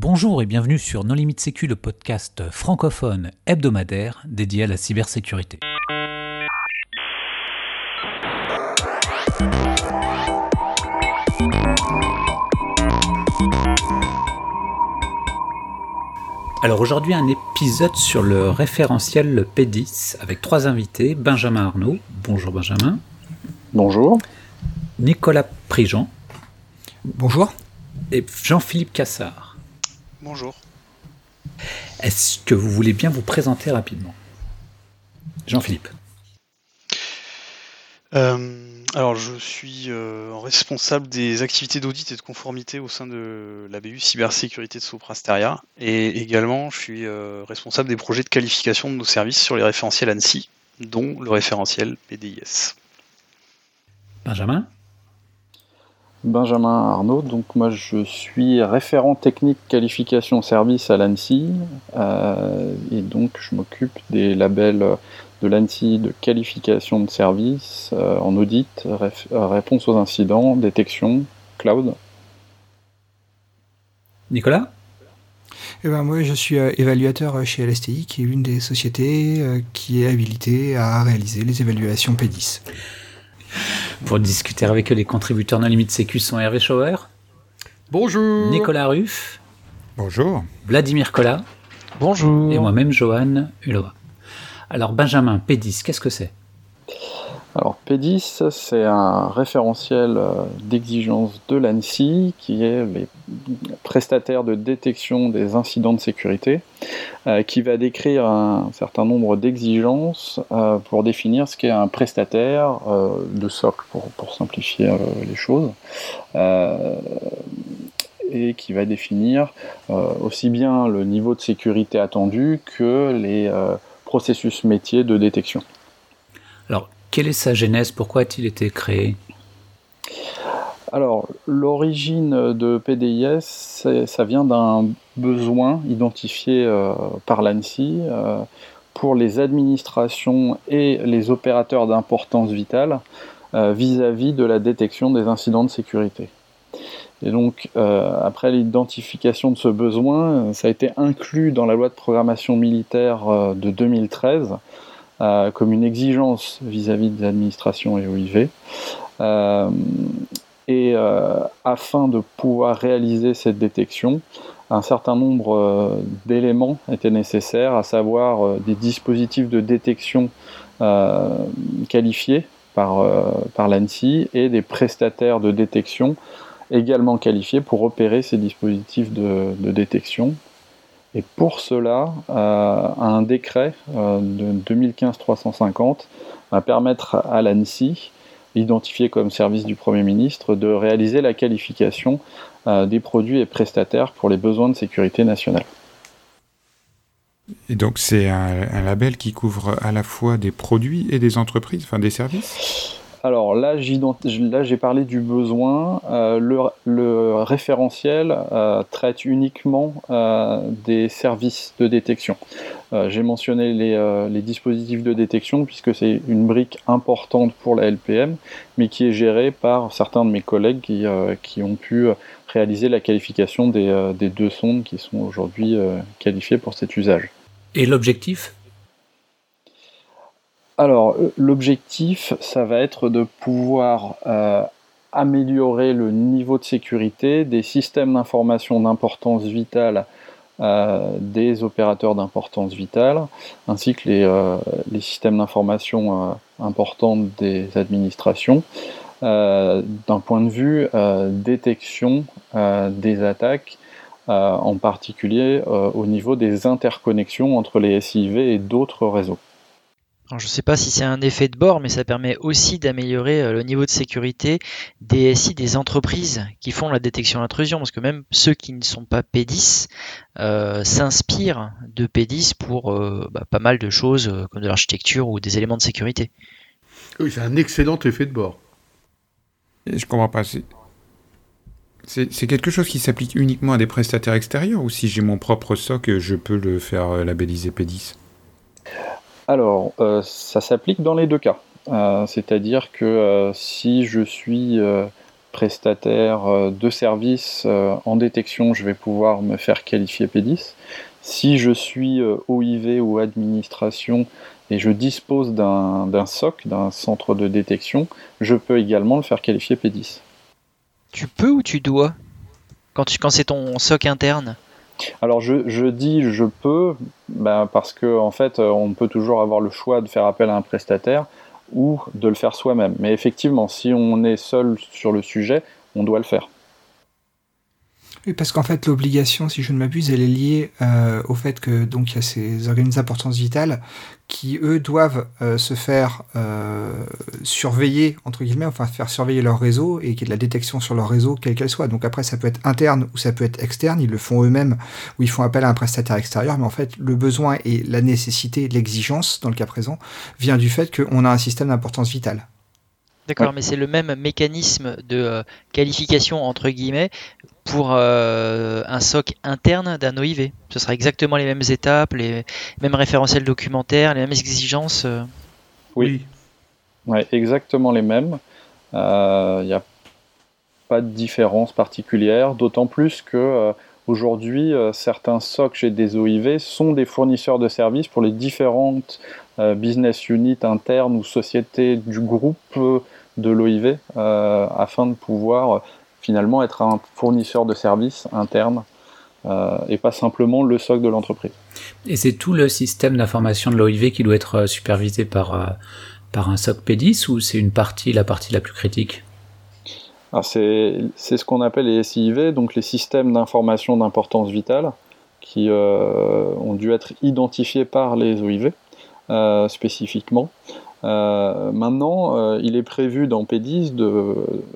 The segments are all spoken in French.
Bonjour et bienvenue sur Non Limite Sécu, le podcast francophone hebdomadaire dédié à la cybersécurité. Alors aujourd'hui un épisode sur le référentiel P10 avec trois invités. Benjamin Arnaud. Bonjour Benjamin. Bonjour. Nicolas Prigent. Bonjour. Et Jean-Philippe Cassard. Bonjour. Est-ce que vous voulez bien vous présenter rapidement? Jean-Philippe. Euh, alors, je suis euh, responsable des activités d'audit et de conformité au sein de la BU cybersécurité de Soprasteria. Et également, je suis euh, responsable des projets de qualification de nos services sur les référentiels ANSI, dont le référentiel PDIS. Benjamin? Benjamin Arnaud, donc moi je suis référent technique qualification service à l'ANSI et donc je m'occupe des labels de l'ANSI de qualification de service euh, en audit, euh, réponse aux incidents, détection, cloud. Nicolas? Eh ben, Moi, je suis euh, évaluateur chez LSTI, qui est l'une des sociétés qui est habilitée à réaliser les évaluations P10. Pour discuter avec eux, les contributeurs non limite sécu sont Hervé Schauer. Bonjour. Nicolas Ruff. Bonjour. Vladimir Collat. Bonjour. Et moi-même, Johan Hulova. Alors Benjamin, P10, qu'est-ce que c'est? Alors P10, c'est un référentiel euh, d'exigence de l'ANSI qui est les prestataires de détection des incidents de sécurité, euh, qui va décrire un certain nombre d'exigences euh, pour définir ce qu'est un prestataire de socle, pour, simplifier les choses et qui va définir aussi bien le niveau de sécurité attendu que les processus métier de détection. Alors, quelle est sa genèse? Pourquoi a-t-il été créé? Alors, l'origine de PDIS, ça vient d'un besoin identifié euh, par l'ANSI euh, pour les administrations et les opérateurs d'importance vitale euh, vis-à-vis de la détection des incidents de sécurité. Et donc, après l'identification de ce besoin, ça a été inclus dans la loi de programmation militaire de 2013 euh, comme une exigence vis-à-vis des administrations et OIV. Euh, et euh, afin de pouvoir réaliser cette détection, un certain nombre d'éléments étaient nécessaires, à savoir des dispositifs de détection qualifiés par, par l'ANSI et des prestataires de détection également qualifiés pour opérer ces dispositifs de, détection. Et pour cela, euh, un décret euh, de 2015-350 va permettre à l'ANSI, identifié comme service du Premier ministre, de réaliser la qualification euh, des produits et prestataires pour les besoins de sécurité nationale. Et donc c'est un, label qui couvre à la fois des produits et des entreprises, enfin des services? Alors là, j'ai parlé du besoin. Euh, le, référentiel euh, traite uniquement euh, des services de détection. j'ai mentionné les, dispositifs de détection puisque c'est une brique importante pour la LPM, mais qui est gérée par certains de mes collègues qui, ont pu réaliser la qualification des, des deux sondes qui sont aujourd'hui qualifiées pour cet usage. Et l'objectif? Alors, euh, l'objectif, ça va être de pouvoir euh, améliorer le niveau de sécurité des systèmes d'information d'importance vitale euh, des opérateurs d'importance vitale, ainsi que les, systèmes d'information importants des administrations, d'un point de vue détection des attaques, en particulier au niveau des interconnexions entre les SIV et d'autres réseaux je ne sais pas si c'est un effet de bord, mais ça permet aussi d'améliorer euh, le niveau de sécurité des SI des entreprises qui font la détection d'intrusion, parce que même ceux qui ne sont pas P10 euh, s'inspirent de P10 pour euh, bah, pas mal de choses comme de l'architecture ou des éléments de sécurité. Oui, c'est un excellent effet de bord. Je comprends pas. C'est quelque chose qui s'applique uniquement à des prestataires extérieurs ou si j'ai mon propre SOC, je peux le faire labelliser P10 alors, euh, ça s'applique dans les deux cas. Euh, c'est-à-dire que euh, si je suis prestataire de service en détection, je vais pouvoir me faire qualifier P10. Si je suis OIV ou administration et je dispose d'un SOC, d'un centre de détection, je peux également le faire qualifier P10. Tu peux ou tu dois? Quand, quand c'est ton SOC interne? Alors je, dis je peux ben, parce que en fait on peut toujours avoir le choix de faire appel à un prestataire ou de le faire soi-même. Mais effectivement, si on est seul sur le sujet, on doit le faire. Oui, parce qu'en fait, l'obligation, si je ne m'abuse, elle est liée euh, au fait que donc il y a ces organismes d'importance vitale qui, eux, doivent euh, se faire euh, surveiller, entre guillemets, enfin faire surveiller leur réseau et qu'il y ait de la détection sur leur réseau, quelle qu'elle soit. Donc après, ça peut être interne ou ça peut être externe, ils le font eux-mêmes ou ils font appel à un prestataire extérieur, mais en fait, le besoin et la nécessité, l'exigence, dans le cas présent, vient du fait qu'on a un système d'importance vitale. D'accord, mais c'est le même mécanisme de qualification entre guillemets pour euh, un SOC interne d'un OIV. Ce sera exactement les mêmes étapes, les mêmes référentiels documentaires, les mêmes exigences. Euh. Oui, ouais, exactement les mêmes. Il euh, n'y a pas de différence particulière, d'autant plus que aujourd'hui, certains SOC chez des OIV sont des fournisseurs de services pour les différentes business units internes ou sociétés du groupe de l'OIV afin de pouvoir finalement être un fournisseur de services interne euh, et pas simplement le socle de l'entreprise. Et c'est tout le système d'information de l'OIV qui doit être euh, supervisé par, euh, par un SOC P10 ou c'est une partie, la partie la plus critique? C'est, ce qu'on appelle les SIV, donc les systèmes d'information d'importance vitale, qui ont dû être identifiés par les OIV spécifiquement. Euh, maintenant, euh, il est prévu dans P10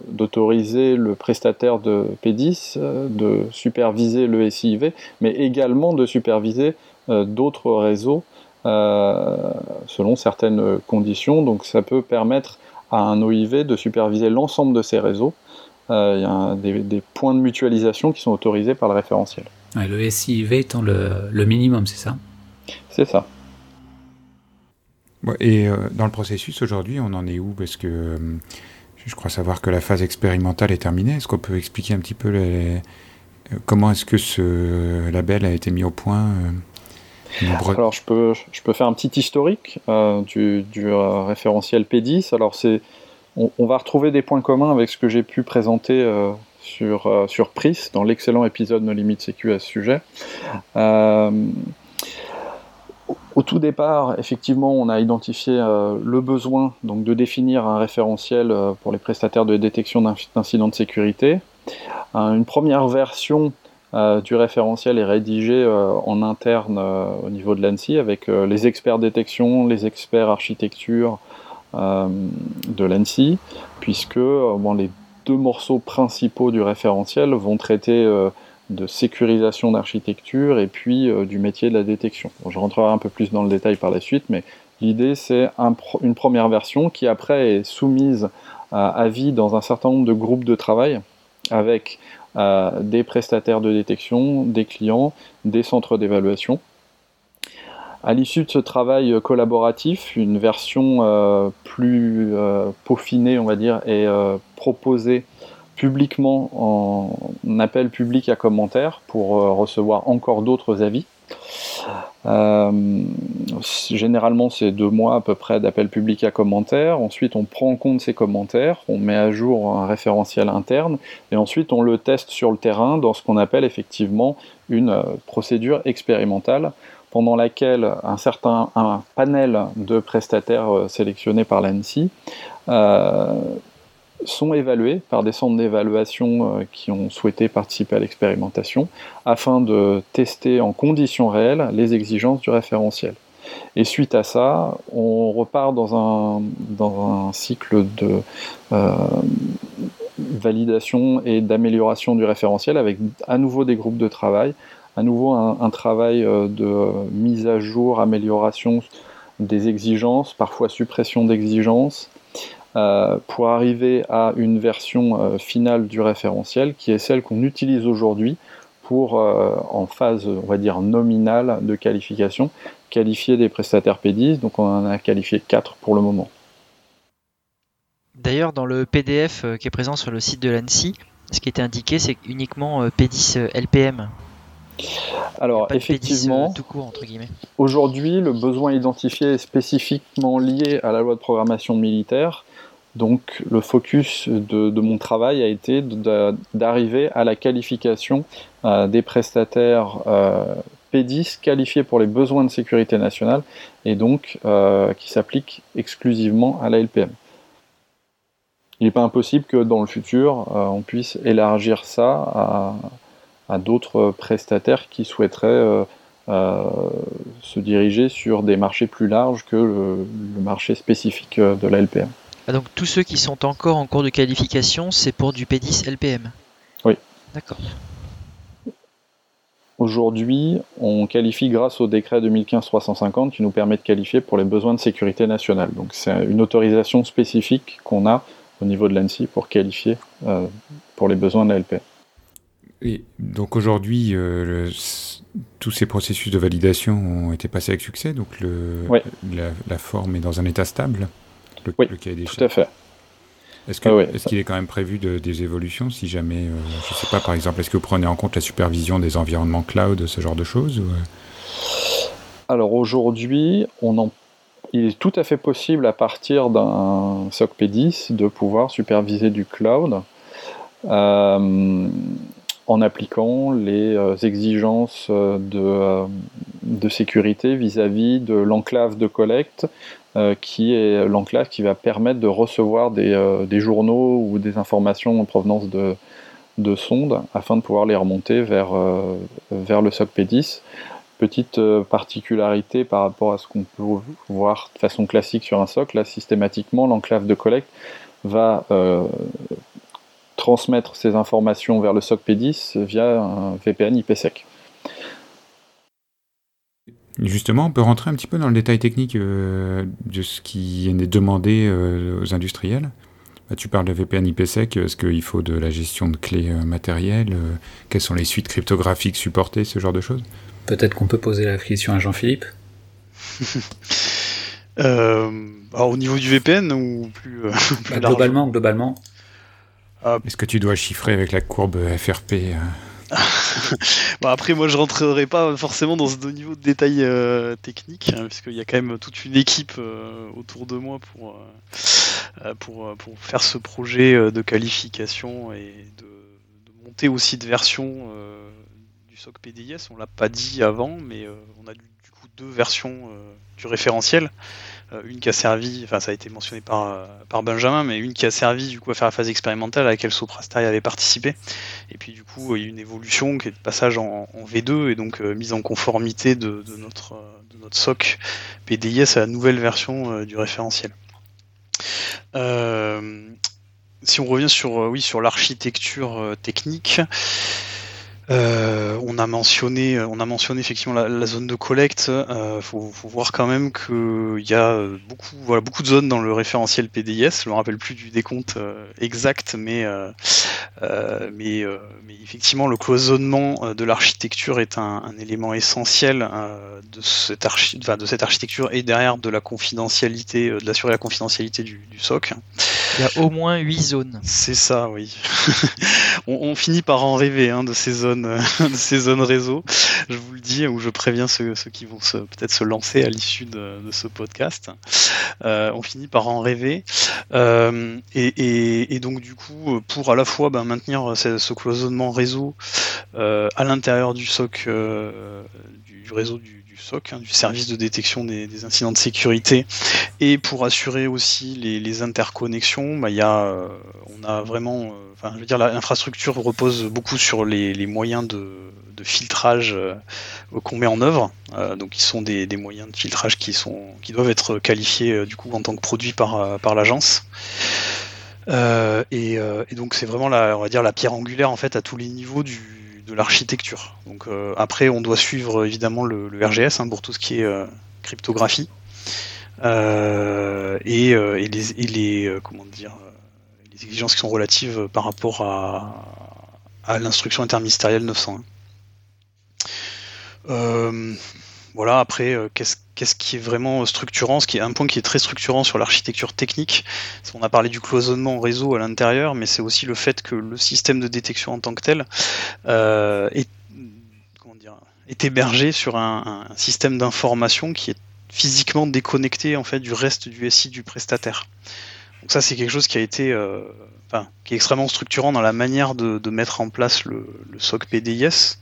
d'autoriser le prestataire de P10 euh, de superviser le SIV, mais également de superviser d'autres réseaux selon certaines conditions. Donc ça peut permettre à un OIV de superviser l'ensemble de ces réseaux. Il y a des, points de mutualisation qui sont autorisés par le référentiel. le SIV étant le minimum, c'est ça? C'est ça. Et euh, dans le processus aujourd'hui, on en est où? Parce que euh, je crois savoir que la phase expérimentale est terminée. Est-ce qu'on peut expliquer un petit peu euh, comment est-ce que ce label a été mis au point Alors je peux, je peux faire un petit historique du, référentiel P10. Alors c'est, on, va retrouver des points communs avec ce que j'ai pu présenter sur, sur PRIS dans l'excellent épisode No Limit Sécu à ce sujet. Au tout départ, effectivement, on a identifié euh, le besoin donc, de définir un référentiel euh, pour les prestataires de détection d'incidents de sécurité. Euh, une première version du référentiel est rédigée en interne au niveau de l'ANSI avec les experts détection, les experts architecture de l'ANSI, puisque les deux morceaux principaux du référentiel vont traiter de sécurisation d'architecture et puis euh, du métier de la détection. je rentrerai un peu plus dans le détail par la suite, mais l'idée c'est une première version qui après est soumise à avis dans un certain nombre de groupes de travail avec euh, des prestataires de détection, des clients, des centres d'évaluation. À l'issue de ce travail collaboratif, une version euh, plus peaufinée, on va dire, est proposée publiquement en appel public à commentaires pour euh, recevoir encore d'autres avis. Euh, généralement, c'est deux mois à peu près d'appel public à commentaires. Ensuite, on prend en compte ces commentaires, on met à jour un référentiel interne, et ensuite on le teste sur le terrain dans ce qu'on appelle effectivement une euh, procédure expérimentale pendant laquelle un certain un panel de prestataires sélectionnés par l'ANSI sont évalués par des centres d'évaluation euh, qui ont souhaité participer à l'expérimentation afin de tester en conditions réelles les exigences du référentiel. Et suite à ça, on repart dans un, dans un cycle de euh, validation et d'amélioration du référentiel avec à nouveau des groupes de travail, à nouveau un travail euh, de mise à jour, amélioration des exigences, parfois suppression d'exigences, euh, pour arriver à une version euh, finale du référentiel qui est celle qu'on utilise aujourd'hui pour, euh, en phase, on va dire, nominale de qualification, qualifier des prestataires P10. Donc on en a qualifié 4 pour le moment. D'ailleurs, dans le PDF qui est présent sur le site de l'ANSI, ce qui était indiqué, c'est uniquement P10 LPM. Alors effectivement, tout court entre guillemets. Aujourd'hui, le besoin identifié est spécifiquement lié à la loi de programmation militaire. Donc le focus de, mon travail a été d'arriver à la qualification euh, des prestataires euh, P10 qualifiés pour les besoins de sécurité nationale et donc euh, qui s'appliquent exclusivement à la LPM. Il n'est pas impossible que dans le futur, on puisse élargir ça à, d'autres prestataires qui souhaiteraient se diriger sur des marchés plus larges que le marché spécifique de la LPM. Ah, donc tous ceux qui sont encore en cours de qualification, c'est pour du P10 LPM Oui. D'accord. Aujourd'hui, on qualifie grâce au décret 2015-350 qui nous permet de qualifier pour les besoins de sécurité nationale. Donc c'est une autorisation spécifique qu'on a au niveau de l'ANSI pour qualifier euh, pour les besoins de la LPM. Et donc aujourd'hui, euh, tous ces processus de validation ont été passés avec succès, donc le, la, forme est dans un état stable? Oui, tout à fait. Est-ce qu'il est, quand même prévu de, des évolutions si jamais, euh, je ne sais pas, par exemple, est-ce que vous prenez en compte la supervision des environnements cloud, ce genre de choses euh? Alors aujourd'hui, il est tout à fait possible à partir d'un SOC P10 de pouvoir superviser du cloud euh, en appliquant les exigences de, de sécurité vis-à-vis -vis de l'enclave de collecte, euh, qui est l'enclave qui va permettre de recevoir des, euh, journaux ou des informations en provenance de, de sondes afin de pouvoir les remonter vers, euh, vers le SOC P10. Petite particularité par rapport à ce qu'on peut voir de façon classique sur un SOC, là systématiquement l'enclave de collecte va transmettre ces informations vers le SOC P10 via un VPN IPsec. Justement, on peut rentrer un petit peu dans le détail technique euh, de ce qui est demandé euh, aux industriels. Bah, tu parles de VPN IPsec, est-ce qu'il faut de la gestion de clés euh, matérielles Quelles sont les suites cryptographiques supportées, ce genre de choses? Peut-être qu'on peut poser la question à Jean-Philippe. Au niveau du VPN ou plus, bah, Globalement, globalement. Est-ce que tu dois chiffrer avec la courbe FRP bon, après, moi, je rentrerai pas forcément dans ce niveau de détail euh, technique, hein, puisqu'il y a quand même toute une équipe euh, autour de moi pour, euh, pour, pour, faire ce projet de qualification et de, monter aussi de version du SOC PDIS. On l'a pas dit avant, mais on a du coup deux versions du référentiel. Euh, une qui a servi, enfin ça a été mentionné par, euh, par Benjamin, mais une qui a servi du coup à faire la phase expérimentale à laquelle Soprasteria avait participé. Et puis du coup, il y a eu une évolution qui est de passage en, V2 et donc euh, mise en conformité de, notre, de notre SOC PDIS à la nouvelle version du référentiel. si on revient sur, oui, sur l'architecture technique, euh, on a mentionné, on a mentionné effectivement la, zone de collecte. Euh, faut, voir quand même qu'il y a beaucoup, beaucoup de zones dans le référentiel PDIS. Je me rappelle plus du décompte euh, exact, mais, mais, effectivement, le cloisonnement de l'architecture est un, élément essentiel de, cette de cette architecture et derrière de la confidentialité, de l'assurer la confidentialité du, SOC. Il y a au moins 8 zones. C'est ça, oui. on, finit par en rêver hein, de ces zones euh, de ces zones réseau. Je vous le dis, où je préviens ceux, qui vont peut-être se lancer à l'issue de, ce podcast. Euh, on finit par en rêver. Euh, et, donc du coup, pour à la fois ben, maintenir ce, cloisonnement réseau à l'intérieur du SOC, du, réseau du, SOC, hein, du service de détection des, incidents de sécurité, et pour assurer aussi les, interconnexions, ben, y a, on a vraiment je veux dire, l'infrastructure repose beaucoup sur les, moyens de, filtrage euh, qu'on met en œuvre. Euh, donc, ils sont des, moyens de filtrage qui sont, qui doivent être qualifiés euh, du coup en tant que produits par, par l'agence. Et, donc, c'est vraiment la, on va dire la pierre angulaire en fait à tous les niveaux du, de l'architecture. Donc, après, on doit suivre évidemment le, RGS hein, pour tout ce qui est cryptographie. et, et, les, les comment dire exigences qui sont relatives par rapport à, l'instruction interministérielle 901. Euh, voilà, après, qu'est-ce qu'est-ce qui est vraiment structurant, ce un point qui est très structurant sur l'architecture technique. On a parlé du cloisonnement réseau à l'intérieur, mais c'est aussi le fait que le système de détection en tant que tel dire, est hébergé sur un, système d'information qui est physiquement déconnecté en fait du reste du SI du prestataire. Donc ça c'est quelque chose qui a été euh, enfin, qui est extrêmement structurant dans la manière de, de mettre en place le, le SOC PDIS.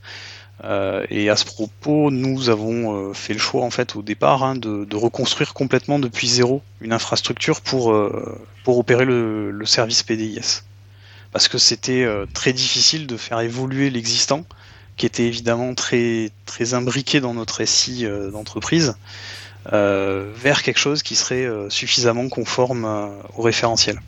Euh, et à ce propos, nous avons euh, fait le choix en fait au départ hein, de, reconstruire complètement depuis zéro une infrastructure pour, euh, opérer le, service PDIS. Parce que c'était très difficile de faire évoluer l'existant, qui était évidemment très, très imbriqué dans notre SI d'entreprise. Vers quelque chose qui serait suffisamment conforme au référentiel.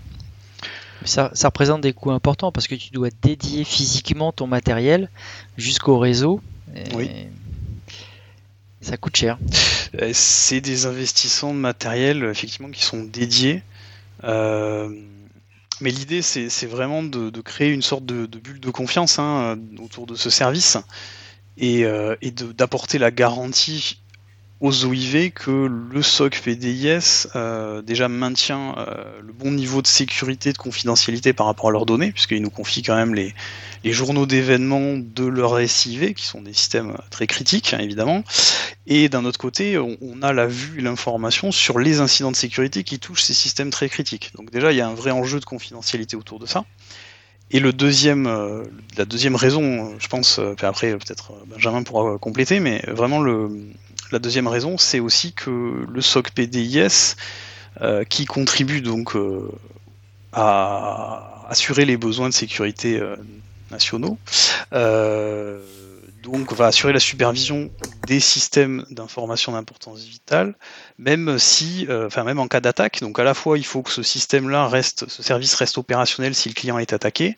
Ça, ça, représente des coûts importants parce que tu dois dédier physiquement ton matériel jusqu'au réseau. oui. Ça coûte cher. C'est des investissements de matériel effectivement qui sont dédiés. Euh, mais l'idée, c'est vraiment de, de, créer une sorte de, de bulle de confiance hein, autour de ce service et, euh, et d'apporter la garantie aux OIV que le SOC PDIS euh, déjà maintient euh, le bon niveau de sécurité, de confidentialité par rapport à leurs données, puisqu'ils nous confient quand même les, journaux d'événements de leur SIV, qui sont des systèmes très critiques, hein, évidemment. Et d'un autre côté, on, a la vue et l'information sur les incidents de sécurité qui touchent ces systèmes très critiques. Donc déjà, il y a un vrai enjeu de confidentialité autour de ça. Et le deuxième, euh, la deuxième raison, je pense, après peut-être Benjamin pourra compléter, mais vraiment le, la deuxième raison, c'est aussi que le SOC PDIS, euh, qui contribue donc euh, à assurer les besoins de sécurité euh, nationaux, donc va assurer la supervision des systèmes d'information d'importance vitale, même si, enfin même en cas d'attaque. Donc à la fois, il faut que ce système-là reste, ce service reste opérationnel si le client est attaqué,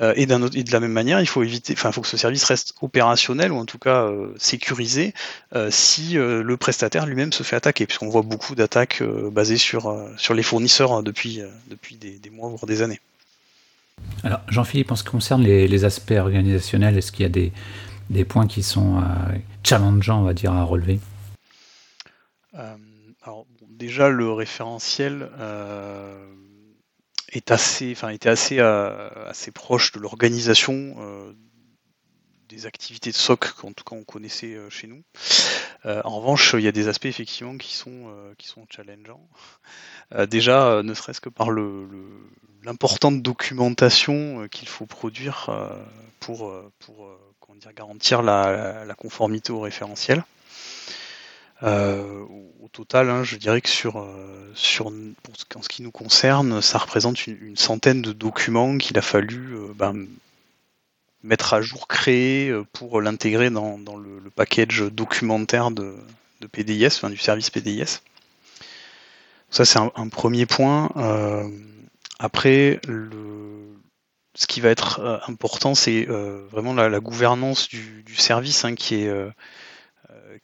euh, et, autre, et, de la même manière, il faut éviter, enfin, il faut que ce service reste opérationnel ou en tout cas euh, sécurisé euh, si le prestataire lui-même se fait attaquer, puisqu'on voit beaucoup d'attaques basées sur sur les fournisseurs hein, depuis depuis des, des, mois voire des années. Alors, Jean-Philippe, en ce qui concerne les, les aspects organisationnels, est-ce qu'il y a des, des points qui sont challengeants, on va dire, à relever? Alors, bon, déjà le référentiel est assez, enfin, était assez, euh, assez proche de l'organisation euh, des activités de SOC qu'en tout cas on connaissait euh, chez nous. Euh, en revanche, il y a des aspects effectivement qui sont, euh, qui sont challengeants. déjà, ne serait-ce que par le, l'importante documentation qu'il faut produire pour, pour comment dire, garantir la, la conformité au référentiel. Euh, au total, hein, je dirais que sur, euh, sur pour ce, en ce qui nous concerne, ça représente une, centaine de documents qu'il a fallu euh, ben, mettre à jour, créer pour l'intégrer dans, dans le, package documentaire de, de PDIS, enfin, du service PDIS. Ça, c'est un, premier point. Euh, après, le, ce qui va être important, c'est vraiment la, la, gouvernance du, du service hein, qui est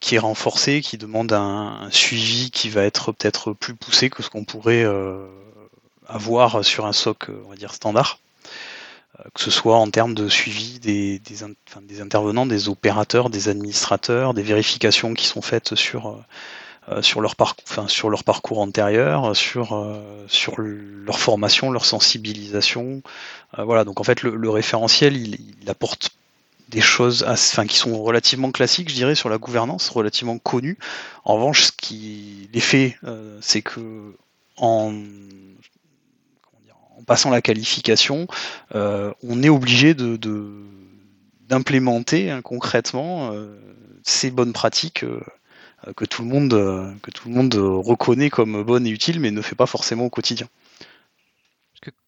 qui est renforcé, qui demande un, suivi qui va être peut-être plus poussé que ce qu'on pourrait euh, avoir sur un SOC, on va dire standard, euh, que ce soit en termes de suivi des, intervenants, des opérateurs, des administrateurs, des vérifications qui sont faites sur euh, leur parcours, antérieur, sur euh, leur formation, leur sensibilisation, euh, voilà. Donc en fait, le, référentiel, il apporte des choses qui sont relativement classiques, je dirais, sur la gouvernance, relativement connues. En revanche, ce qui les fait, euh, c'est que en, passant la qualification, euh, on est obligé de, d'implémenter hein, concrètement euh, ces bonnes pratiques que tout le monde que tout le monde reconnaît comme bonnes et utiles, mais ne fait pas forcément au quotidien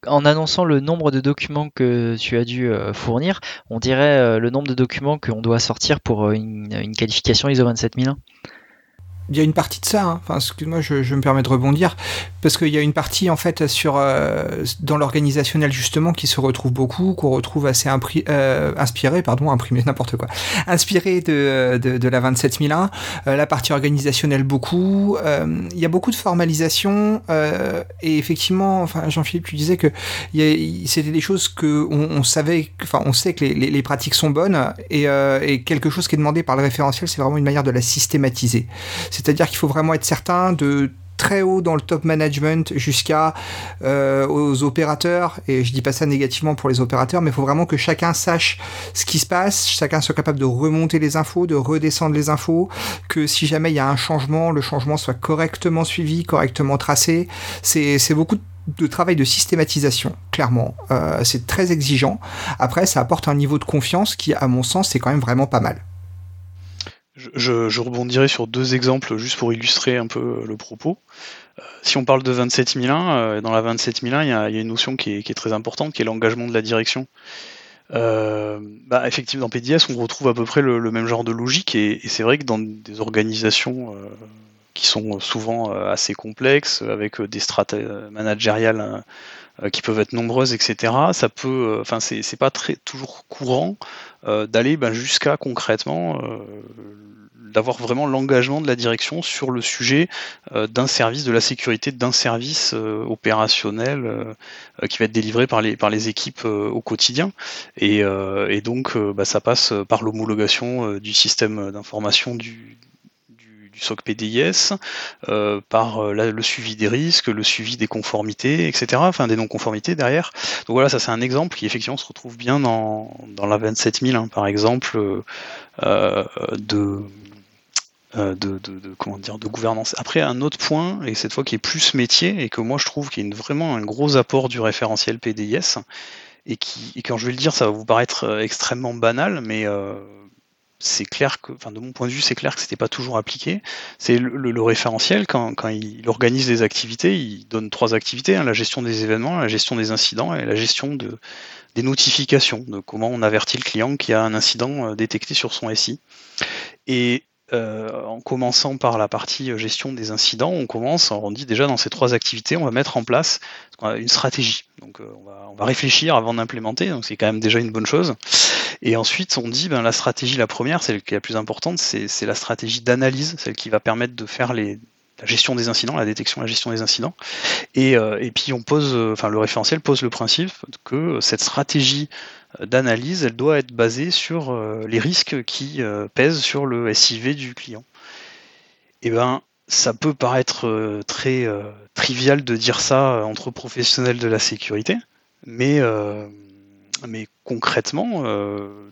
en annonçant le nombre de documents que tu as dû euh, fournir, on dirait euh, le nombre de documents qu'on doit sortir pour euh, une, une, qualification ISO 27001 il y a une partie de ça. Hein. Enfin, excuse-moi, je, je, me permets de rebondir parce qu'il y a une partie en fait sur euh, dans l'organisationnel justement qui se retrouve beaucoup, qu'on retrouve assez euh, inspiré, pardon, imprimé n'importe quoi, inspiré de, de, de la 27001. Euh, la partie organisationnelle beaucoup. Euh, il y a beaucoup de formalisation et effectivement, enfin Jean-Philippe, tu disais que c'était des choses que on, savait, enfin on sait que les, les, pratiques sont bonnes et, et quelque chose qui est demandé par le référentiel, c'est vraiment une manière de la systématiser. C'est-à-dire qu'il faut vraiment être certain de très haut dans le top management jusqu'à euh, aux opérateurs et je dis pas ça négativement pour les opérateurs mais il faut vraiment que chacun sache ce qui se passe chacun soit capable de remonter les infos de redescendre les infos que si jamais il y a un changement le changement soit correctement suivi correctement tracé c'est beaucoup de travail de systématisation, clairement. Euh, c'est très exigeant. Après, ça apporte un niveau de confiance qui, à mon sens, c'est quand même vraiment pas mal. Je, rebondirai sur deux exemples juste pour illustrer un peu le propos. Euh, si on parle de 27001, euh, dans la 27001, il y, a, une notion qui est, très importante, qui est l'engagement de la direction. Euh, bah, effectivement, dans PDS, on retrouve à peu près le, même genre de logique, et, c'est vrai que dans des organisations euh, qui sont souvent euh, assez complexes, avec des strates managériales qui peuvent être nombreuses, etc. Ça peut, enfin, c'est pas très toujours courant d'aller ben, jusqu'à concrètement d'avoir vraiment l'engagement de la direction sur le sujet euh, d'un service, de la sécurité d'un service euh, opérationnel euh, qui va être délivré par les, par les équipes au quotidien. Et, donc, bah, ça passe par l'homologation du système d'information du, du, SOC PDIS, par le suivi des risques, le suivi des conformités, etc., enfin des non-conformités derrière. Donc voilà, ça c'est un exemple qui effectivement se retrouve bien dans, dans la 27000, hein, par exemple, de, de, de, gouvernance. Après un autre point et cette fois qui est plus métier et que moi je trouve qui est vraiment un gros apport du référentiel PDIS et qui quand je vais le dire ça va vous paraître euh, extrêmement banal mais euh, c'est clair de mon point de vue, c'est clair que c'était pas toujours appliqué. C'est le, référentiel quand, il organise des activités, il donne trois activités hein, la gestion des événements, la gestion des incidents et la gestion de, des notifications, de comment on avertit le client qu'il y a un incident détecté sur son SI. Et euh, en commençant par la partie euh, gestion des incidents, on commence, on dit déjà dans ces trois activités, on va mettre en place une stratégie. Donc euh, on, va, réfléchir avant d'implémenter, donc c'est quand même déjà une bonne chose. Et ensuite, on dit ben, la stratégie, la première, celle qui est la plus importante, c'est la stratégie d'analyse, celle qui va permettre de faire la gestion des incidents, la détection, la gestion des incidents. Et, et puis on pose, enfin le référentiel pose le principe que cette stratégie d'analyse, elle doit être basée sur euh, les risques qui euh, pèsent sur le SIV du client. Eh ben, ça peut paraître euh, très trivial de dire ça entre professionnels de la sécurité, mais, mais concrètement,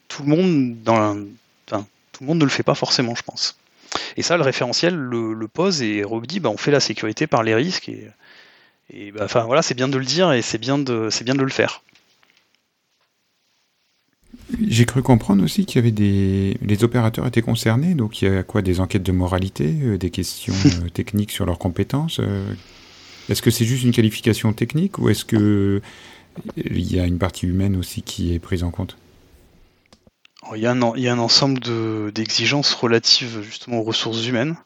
tout le monde dans tout le monde ne le fait pas forcément, je pense. Et ça, le référentiel le, pose et redit, bah, on fait la sécurité par les risques et, et bah, enfin voilà, c'est bien de le dire et c'est bien de c'est bien de le faire. J'ai cru comprendre aussi qu'il y avait des. Les opérateurs étaient concernés, donc il y a quoi Des enquêtes de moralité, euh, des questions euh, techniques sur leurs compétences euh... Est-ce que c'est juste une qualification technique ou est-ce que il y a une partie humaine aussi qui est prise en compte? Il y, a un, il y, a un, ensemble d'exigences relatives justement aux ressources humaines.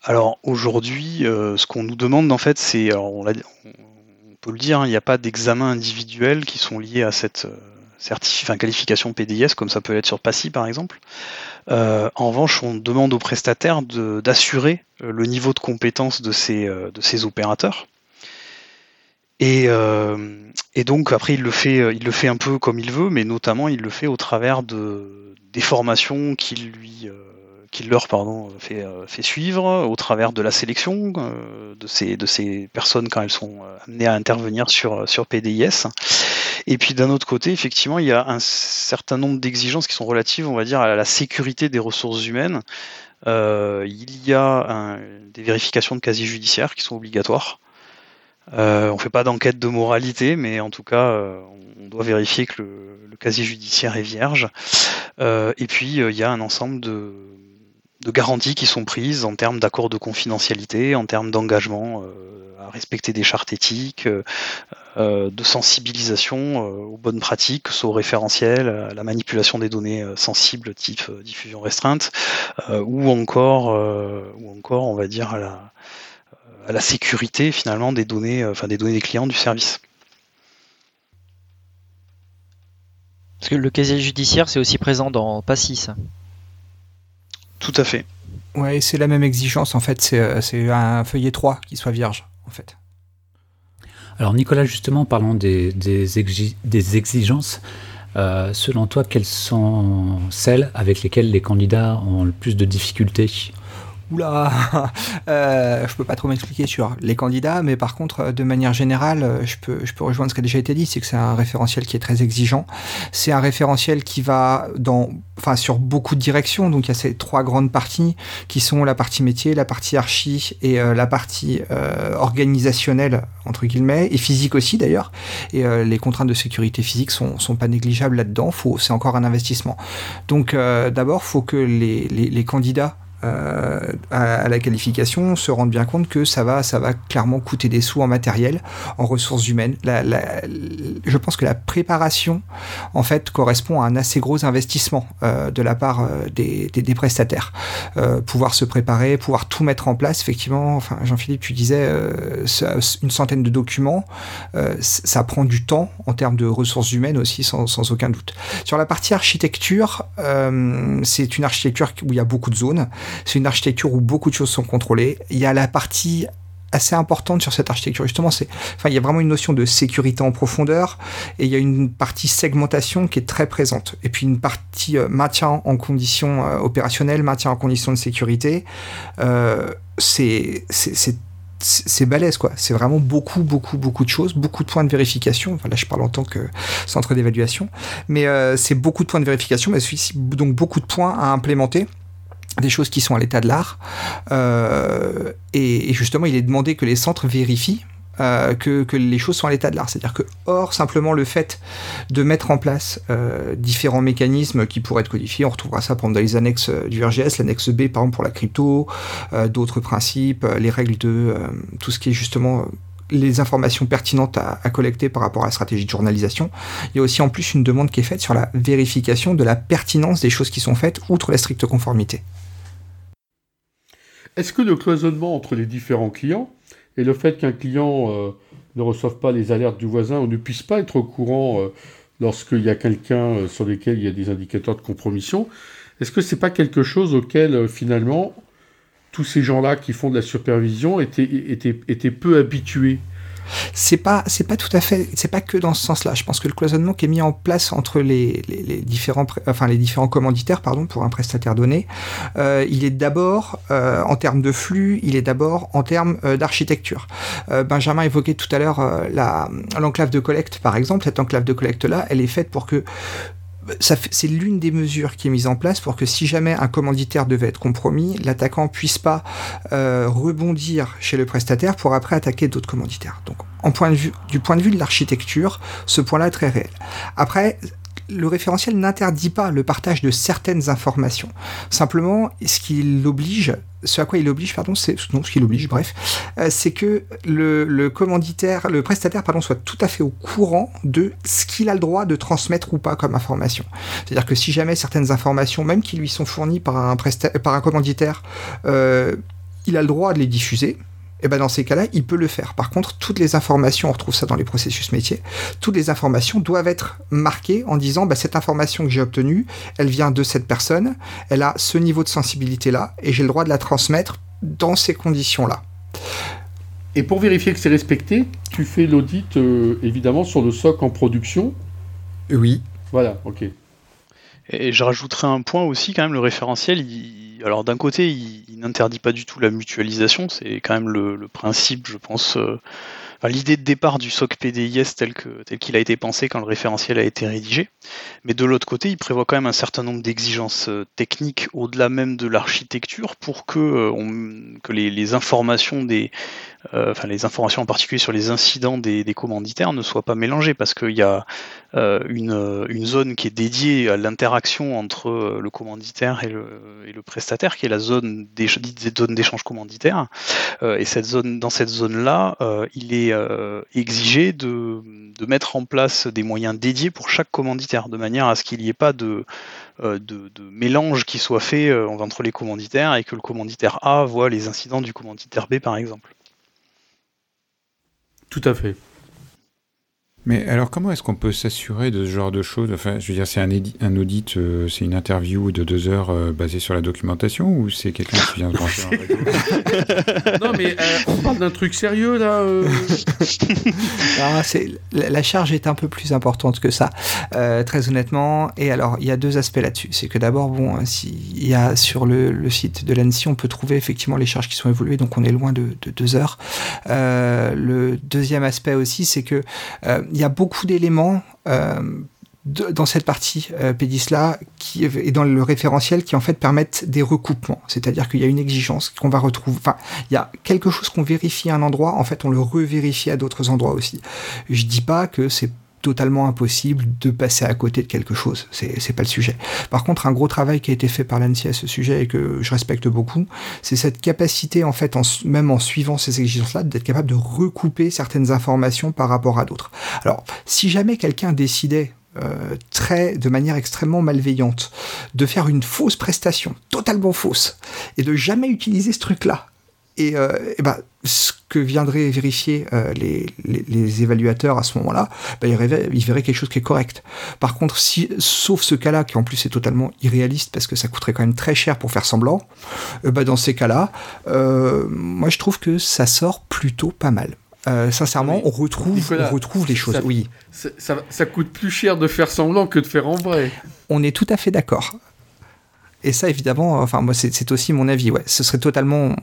Alors aujourd'hui, ce qu'on nous demande en fait, c'est, on, on, le dire, hein, il n'y a pas d'examen individuel qui sont liés à cette euh, qualification PDIS, comme ça peut être sur PASSI par exemple. Euh, en revanche, on demande aux prestataires d'assurer euh, le niveau de compétence de ces, opérateurs. Et, donc après il le fait, il le fait un peu comme il veut, mais notamment il le fait au travers de des formations qui lui leur pardon, fait, euh, fait, suivre au travers de la sélection euh, de, ces, personnes quand elles sont euh, amenées à intervenir sur, sur PDIS. Et puis d'un autre côté, effectivement, il y a un certain nombre d'exigences qui sont relatives, on va dire, à la sécurité des ressources humaines. Euh, il y a des vérifications de casier judiciaire qui sont obligatoires. Euh, on fait pas d'enquête de moralité, mais en tout cas, euh, on doit vérifier que le casier judiciaire est vierge. et puis, il y a un ensemble de, de garanties qui sont prises en termes d'accords de confidentialité, en termes d'engagement à respecter des chartes éthiques, de sensibilisation aux bonnes pratiques, au référentiel, à la manipulation des données sensibles type diffusion restreinte, ou encore, on va dire à la, à la sécurité finalement des données, enfin des données des clients du service. Parce que le casier judiciaire, c'est aussi présent dans PASSIS. Tout à fait. Ouais, c'est la même exigence en fait, c'est euh, un feuillet 3 qui soit vierge en fait. Alors Nicolas, justement, parlons des, des, exigences. Euh, selon toi, quelles sont celles avec lesquelles les candidats ont le plus de difficultés? Oula, euh, je peux pas trop m'expliquer sur les candidats, mais par contre, euh, de manière générale, euh, je peux, je peux rejoindre ce qui a déjà été dit, c'est que c'est un référentiel qui est très exigeant. C'est un référentiel qui va dans, enfin, sur beaucoup de directions. Donc, il y a ces trois grandes parties qui sont la partie métier, la partie archi et euh, la partie organisationnelle, entre guillemets, et physique aussi d'ailleurs. Et les contraintes de sécurité physique sont, sont pas négligeables là-dedans. C'est encore un investissement. Donc, d'abord, faut que les candidats euh, à, la qualification se rendent bien compte que ça va, ça va clairement coûter des sous en matériel, en ressources humaines. La, je pense que la préparation, en fait, correspond à un assez gros investissement euh, de la part euh, des, des, des, prestataires. Euh, pouvoir se préparer, pouvoir tout mettre en place, effectivement. Enfin, Jean-Philippe, tu disais euh, une centaine de documents, ça prend du temps en termes de ressources humaines aussi, sans, sans aucun doute. Sur la partie architecture, c'est une architecture où il y a beaucoup de zones. C'est une architecture où beaucoup de choses sont contrôlées. Il y a la partie assez importante sur cette architecture justement c'est enfin il y a vraiment une notion de sécurité en profondeur et il y a une partie segmentation qui est très présente et puis une partie euh, maintien en conditions euh, opérationnelles maintien en conditions de sécurité euh, c'est c'est balèze quoi. C'est vraiment beaucoup beaucoup beaucoup de choses, beaucoup de points de vérification. Enfin, là je parle en tant que centre d'évaluation, mais euh, c'est beaucoup de points de vérification, mais donc beaucoup de points à implémenter des choses qui sont à l'état de l'art. Euh, et, justement, il est demandé que les centres vérifient euh, que, les choses sont à l'état de l'art. C'est-à-dire que, hors simplement le fait de mettre en place euh, différents mécanismes qui pourraient être codifiés, on retrouvera ça par dans les annexes du RGS, l'annexe B par exemple pour la crypto, d'autres principes, les règles de tout ce qui est justement les informations pertinentes à, collecter par rapport à la stratégie de journalisation. Il y a aussi en plus une demande qui est faite sur la vérification de la pertinence des choses qui sont faites, outre la stricte conformité. Est-ce que le cloisonnement entre les différents clients et le fait qu'un client euh, ne reçoive pas les alertes du voisin ou ne puisse pas être au courant euh, lorsqu'il y a quelqu'un euh, sur lequel il y a des indicateurs de compromission, est-ce que c'est pas quelque chose auquel finalement tous ces gens-là qui font de la supervision étaient, peu habitués c'est pas pas tout à fait c'est pas que dans ce sens-là. Je pense que le cloisonnement qui est mis en place entre les, différents commanditaires pardon pour un prestataire donné, euh, il est d'abord euh, en termes de flux, il est d'abord en termes euh, d'architecture. Benjamin évoquait tout à l'heure la l'enclave de collecte par exemple. Cette enclave de collecte là, elle est faite pour que c'est l'une des mesures qui est mise en place pour que si jamais un commanditaire devait être compromis, l'attaquant puisse pas euh, rebondir chez le prestataire pour après attaquer d'autres commanditaires. Donc, du point de vue de l'architecture, ce point-là est très réel. Après, le référentiel n'interdit pas le partage de certaines informations. Simplement, ce qui l'oblige, ce à quoi il oblige, pardon, c'est non, ce qui l'oblige, bref, euh, c'est que le, le, commanditaire, le prestataire, pardon, soit tout à fait au courant de ce qu'il a le droit de transmettre ou pas comme information. C'est-à-dire que si jamais certaines informations, même qui lui sont fournies par un, par un commanditaire, euh, il a le droit de les diffuser, et eh ben dans ces cas-là, il peut le faire. Par contre, toutes les informations, on retrouve ça dans les processus métiers, toutes les informations doivent être marquées en disant bah, cette information que j'ai obtenue, elle vient de cette personne, elle a ce niveau de sensibilité-là, et j'ai le droit de la transmettre dans ces conditions-là. Et pour vérifier que c'est respecté, tu fais l'audit euh, évidemment sur le SOC en production? Oui. Voilà, ok. Et je rajouterai un point aussi, quand même, le référentiel, alors d'un côté, il, n'interdit pas du tout la mutualisation, c'est quand même le, principe, je pense, euh, l'idée de départ du SOC PDIS tel que tel qu'il a été pensé quand le référentiel a été rédigé. Mais de l'autre côté, il prévoit quand même un certain nombre d'exigences euh, techniques au-delà même de l'architecture pour que, euh, que les, informations des euh, enfin les informations en particulier sur les incidents des, commanditaires ne soient pas mélangées parce qu'il y a une, une, zone qui est dédiée à l'interaction entre le commanditaire et le, prestataire qui est la zone des zone d'échange commanditaire et cette zone dans cette zone là il est euh, exigé de, mettre en place des moyens dédiés pour chaque commanditaire, de manière à ce qu'il n'y ait pas de, euh, de, mélange qui soit fait euh, entre les commanditaires et que le commanditaire A voit les incidents du commanditaire B, par exemple. Tout à fait. Mais alors, comment est-ce qu'on peut s'assurer de ce genre de choses? Enfin, je veux dire, c'est un, un, audit, euh, c'est une interview de deux heures euh, basée sur la documentation ou c'est quelqu'un qui vient de brancher Non, mais euh, on parle d'un truc sérieux là. Ah, la, charge est un peu plus importante que ça, très honnêtement. Et alors, il y a deux aspects là-dessus. C'est que d'abord, bon, s'il y a sur le, site de l'ANSI, on peut trouver effectivement les charges qui sont évoluées, donc on est loin de, de deux heures. le deuxième aspect aussi, c'est que y a beaucoup d'éléments euh, dans cette partie euh, PEDIS-là qui et dans le référentiel qui en fait permettent des recoupements. C'est-à-dire qu'il y a une exigence qu'on va retrouver. Il y a quelque chose qu'on vérifie à un endroit, en fait, on le revérifie à d'autres endroits aussi. Je dis pas que c'est totalement impossible de passer à côté de quelque chose. C'est pas le sujet. Par contre, un gros travail qui a été fait par l'ANSI à ce sujet et que je respecte beaucoup, c'est cette capacité, en fait, même en suivant ces exigences-là, d'être capable de recouper certaines informations par rapport à d'autres. Alors, si jamais quelqu'un décidait euh, très, de manière extrêmement malveillante, de faire une fausse prestation, totalement fausse, et de jamais utiliser ce truc-là, et, euh, et ben, ce que viendraient vérifier euh, les, les, évaluateurs à ce moment-là, ben, ils, verraient, quelque chose qui est correct. Par contre, si, sauf ce cas-là, qui en plus est totalement irréaliste parce que ça coûterait quand même très cher pour faire semblant, euh, ben, dans ces cas-là, euh, moi je trouve que ça sort plutôt pas mal. sincèrement, on retrouve, on retrouve les choses. oui. Ça, ça, coûte plus cher de faire semblant que de faire en vrai. On est tout à fait d'accord. Et ça, évidemment, enfin moi, c'est aussi mon avis. Ouais, ce serait totalement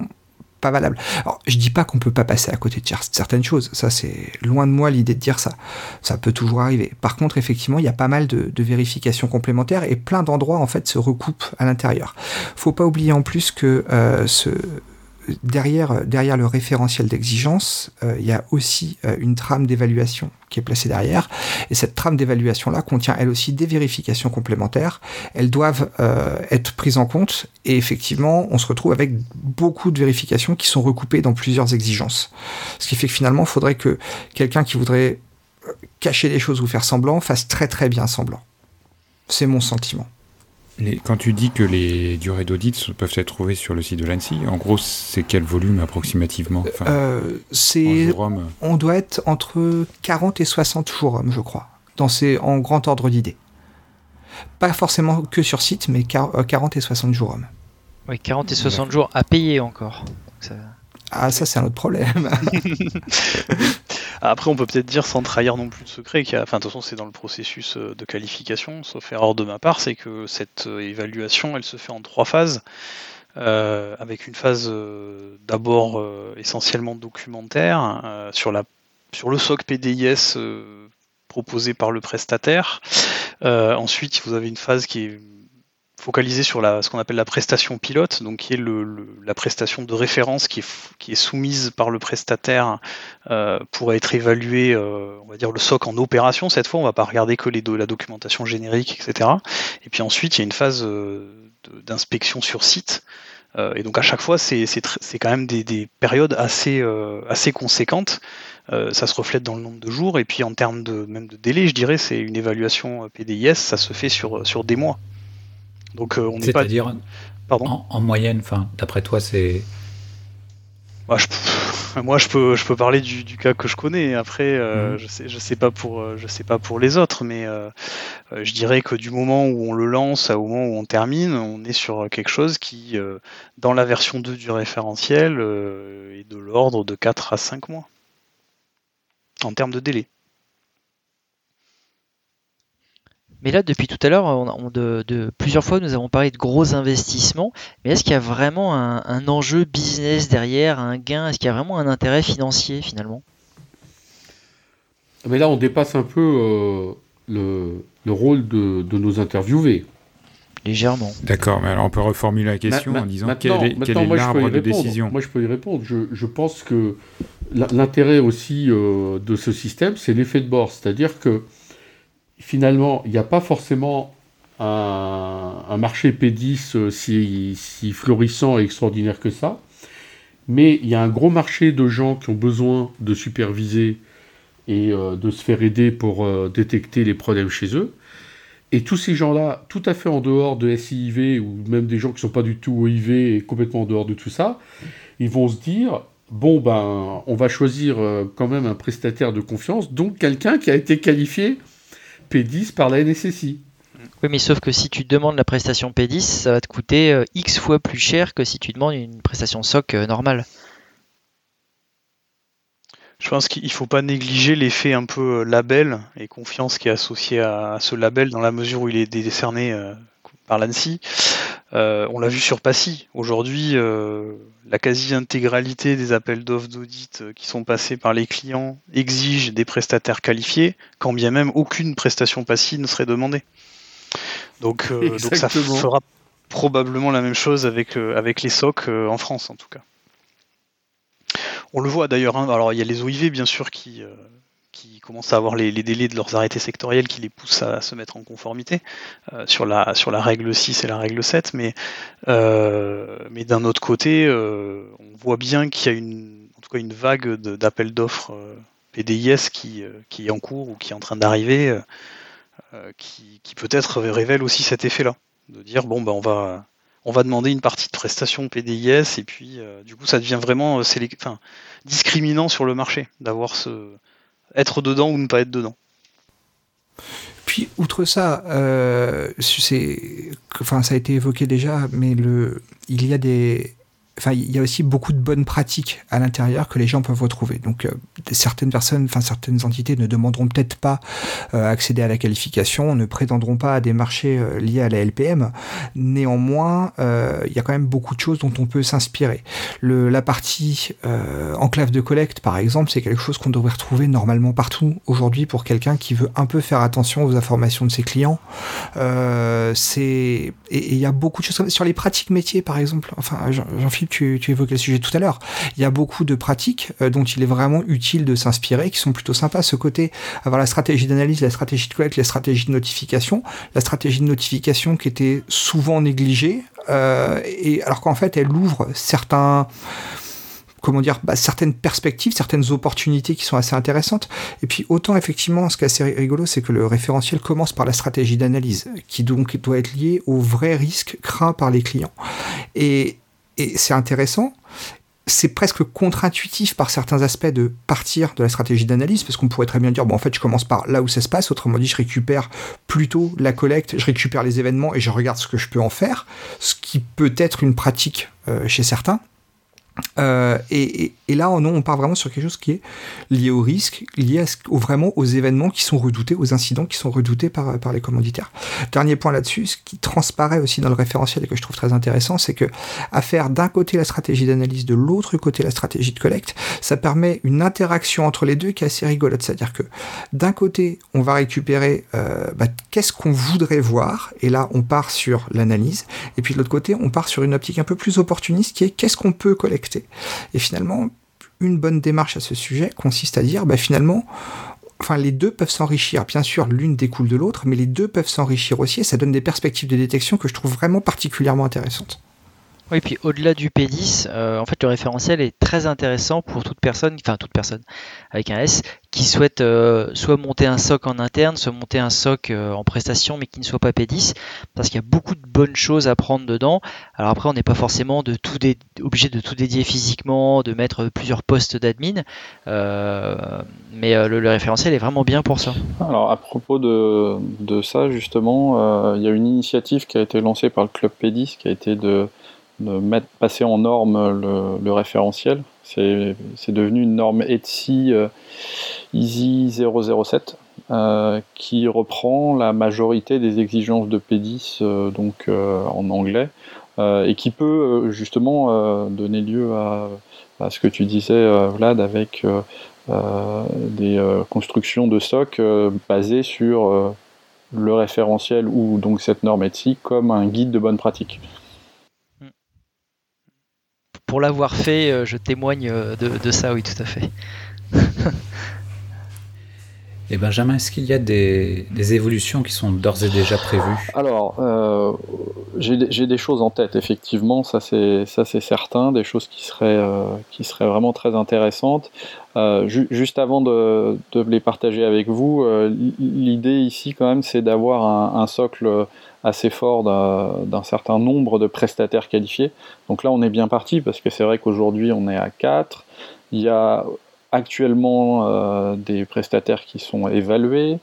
pas valable. Alors, je dis pas qu'on peut pas passer à côté de certaines choses. Ça, c'est loin de moi l'idée de dire ça. Ça peut toujours arriver. Par contre, effectivement, il y a pas mal de, vérifications complémentaires et plein d'endroits en fait se recoupent à l'intérieur. Faut pas oublier en plus que euh, ce derrière, le référentiel d'exigence, euh, il y a aussi euh, une trame d'évaluation qui est placée derrière. Et cette trame d'évaluation-là contient elle aussi des vérifications complémentaires. Elles doivent euh, être prises en compte. Et effectivement, on se retrouve avec beaucoup de vérifications qui sont recoupées dans plusieurs exigences. Ce qui fait que finalement, il faudrait que quelqu'un qui voudrait cacher des choses ou faire semblant fasse très très bien semblant. C'est mon sentiment quand tu dis que les durées d'audit peuvent être trouvées sur le site de l'ANSI, en gros, c'est quel volume approximativement? Euh, C'est On doit être entre 40 et 60 jours je crois, dans ces, en grand ordre d'idée. Pas forcément que sur site, mais 40 euh, et 60 jours Oui, 40 et 60 jours à payer encore. Ah, ça, c'est un autre problème. Après, on peut peut-être dire, sans trahir non plus de secret, qu'il enfin, de toute façon, c'est dans le processus euh, de qualification, sauf erreur de ma part, c'est que cette euh, évaluation, elle se fait en trois phases. Euh, avec une phase d'abord essentiellement documentaire sur, la, sur le SOC PDIS proposé par le prestataire. ensuite, vous avez une phase qui est focalisé sur ce qu'on appelle la prestation pilote, donc qui est la prestation de référence qui est, soumise par le prestataire euh, pour être évalué, euh, on va dire le SOC en opération. Cette fois, on va pas regarder que la documentation générique, etc. Et puis ensuite, il y a une phase euh, d'inspection sur site. Et donc à chaque fois, c'est quand même des, des périodes assez, conséquentes. ça se reflète dans le nombre de jours et puis en termes de même de délai, je dirais, c'est une évaluation PDIS, ça se fait sur des mois. Donc euh, on n'est pas. C'est-à-dire, en, en, moyenne, enfin, d'après toi, c'est. Moi, je, moi, je peux, je peux parler du, du cas que je connais. Après, euh, mhm. je sais, je sais pas pour, euh, je sais pas pour les autres, mais je dirais que du moment où on le lance au moment où on termine, on est sur quelque chose qui, dans la version 2 du référentiel, est de l'ordre de 4 à 5 mois en termes de délai. Mais là, depuis tout à l'heure, de, plusieurs fois, nous avons parlé de gros investissements. Mais est-ce qu'il y a vraiment un, enjeu business derrière, un gain? Est-ce qu'il y a vraiment un intérêt financier finalement? Mais là, on dépasse un peu le, rôle de, nos interviewés. Légèrement. D'accord, mais alors on peut reformuler la question en disant quel est, l'arbre de décision Moi, je peux y répondre. Je, pense que l'intérêt aussi de ce système, c'est l'effet de bord. C'est-à-dire que finalement, il n'y a pas forcément un, marché P10 euh, si, florissant et extraordinaire que ça, mais il y a un gros marché de gens qui ont besoin de superviser et euh, de se faire aider pour euh, détecter les problèmes chez eux. Et tous ces gens-là, tout à fait en dehors de SIV, ou même des gens qui ne sont pas du tout OIV et complètement en dehors de tout ça, ils vont se dire, bon ben, on va choisir quand même un prestataire de confiance, donc quelqu'un qui a été qualifié P10 par la NSSI. Oui, mais sauf que si tu demandes la prestation P10, ça va te coûter euh, X fois plus cher que si tu demandes une prestation SOC euh, normale. Je pense qu'il ne faut pas négliger l'effet un peu euh, label et confiance qui est associé à, ce label dans la mesure où il est décerné par l'ANSI. on l'a vu sur Passy. Aujourd'hui, la quasi-intégralité des appels d'offres d'audit qui sont passés par les clients exigent des prestataires qualifiés, quand bien même aucune prestation Passy ne serait demandée. Donc, euh, ça fera probablement la même chose avec, euh, avec les SOC euh, en France en tout cas. On le voit d'ailleurs, hein. alors il y a les OIV bien sûr qui, qui commencent à avoir les, délais de leurs arrêtés sectoriels qui les poussent à se mettre en conformité sur, la, sur la règle 6 et la règle 7, mais, mais d'un autre côté, on voit bien qu'il y a une, en tout cas une vague d'appels d'offres PDIS qui, qui est en cours ou qui est en train d'arriver euh, qui, peut-être révèle aussi cet effet-là, de dire bon ben on va on va demander une partie de prestation PDIS et puis euh, du coup ça devient vraiment euh, enfin, discriminant sur le marché d'avoir ce être dedans ou ne pas être dedans. Puis outre ça, c'est, enfin ça a été évoqué déjà, mais le, il y a des enfin, il y a aussi beaucoup de bonnes pratiques à l'intérieur que les gens peuvent retrouver. Donc, euh, certaines personnes, enfin, certaines entités ne demanderont peut-être pas euh, accéder à la qualification, ne prétendront pas à des marchés euh, liés à la LPM. Néanmoins, il y a quand même beaucoup de choses dont on peut s'inspirer. la partie enclave de collecte, par exemple, c'est quelque chose qu'on devrait retrouver normalement partout aujourd'hui pour quelqu'un qui veut un peu faire attention aux informations de ses clients. c'est et il y a beaucoup de choses sur les pratiques métiers, par exemple. Enfin, Jean-Philippe tu, évoquais le sujet tout à l'heure. Il y a beaucoup de pratiques euh, dont il est vraiment utile de s'inspirer, qui sont plutôt sympas. Ce côté, avoir la stratégie d'analyse, la stratégie de collecte, la stratégie de notification. La stratégie de notification qui était souvent négligée, euh, et alors qu'en fait, elle ouvre certains comment dire, bah, certaines perspectives, certaines opportunités qui sont assez intéressantes. Et puis autant effectivement, ce qui est assez rigolo, c'est que le référentiel commence par la stratégie d'analyse, qui donc doit être liée aux vrais risques craints par les clients. Et, et c'est intéressant. C'est presque contre-intuitif par certains aspects de partir de la stratégie d'analyse, parce qu'on pourrait très bien dire, bon, en fait, je commence par là où ça se passe, autrement dit, je récupère plutôt la collecte, je récupère les événements et je regarde ce que je peux en faire, ce qui peut être une pratique euh, chez certains. Euh, et, là, non, on part vraiment sur quelque chose qui est lié au risque, lié vraiment aux événements qui sont redoutés, aux incidents qui sont redoutés par, par les commanditaires. Dernier point là-dessus, ce qui transparaît aussi dans le référentiel et que je trouve très intéressant, c'est que à faire d'un côté la stratégie d'analyse, de l'autre côté la stratégie de collecte, ça permet une interaction entre les deux qui est assez rigolote. C'est-à-dire que d'un côté, on va récupérer euh, bah, qu'est-ce qu'on voudrait voir, et là, on part sur l'analyse, et puis de l'autre côté, on part sur une optique un peu plus opportuniste qui est qu'est-ce qu'on peut collecter et finalement, une bonne démarche à ce sujet consiste à dire, bah, finalement, enfin, les deux peuvent s'enrichir. Bien sûr, l'une découle de l'autre, mais les deux peuvent s'enrichir aussi, et ça donne des perspectives de détection que je trouve vraiment particulièrement intéressantes. Oui, puis au-delà du P10, euh, en fait, le référentiel est très intéressant pour toute personne, enfin toute personne avec un S, qui souhaite euh, soit monter un SOC en interne, soit monter un SOC euh, en prestation, mais qui ne soit pas P10, parce qu'il y a beaucoup de bonnes choses à prendre dedans. Alors après, on n'est pas forcément de tout obligé de tout dédier physiquement, de mettre plusieurs postes d'admin, mais le, référentiel est vraiment bien pour ça. Alors à propos de, de ça, justement, il y a une initiative qui a été lancée par le club P10, qui a été de de mettre, passer en norme le, référentiel. C'est devenu une norme ETSI euh, EASY 007 euh, qui reprend la majorité des exigences de P10 euh, donc, en anglais et qui peut justement donner lieu à, à, ce que tu disais Vlad avec des constructions de SOC basées sur le référentiel ou donc cette norme ETSI comme un guide de bonne pratique. Pour l'avoir fait, je témoigne de, ça, oui, tout à fait. Et Benjamin, est-ce qu'il y a des, évolutions qui sont d'ores et déjà prévues? Alors, euh, j'ai des choses en tête, effectivement, ça c'est certain, des choses qui seraient, euh, qui seraient vraiment très intéressantes. Euh, juste avant de, les partager avec vous, l'idée ici quand même c'est d'avoir un, socle assez fort d'un certain nombre de prestataires qualifiés. Donc là on est bien parti parce que c'est vrai qu'aujourd'hui on est à 4. Il y a actuellement euh, des prestataires qui sont évalués.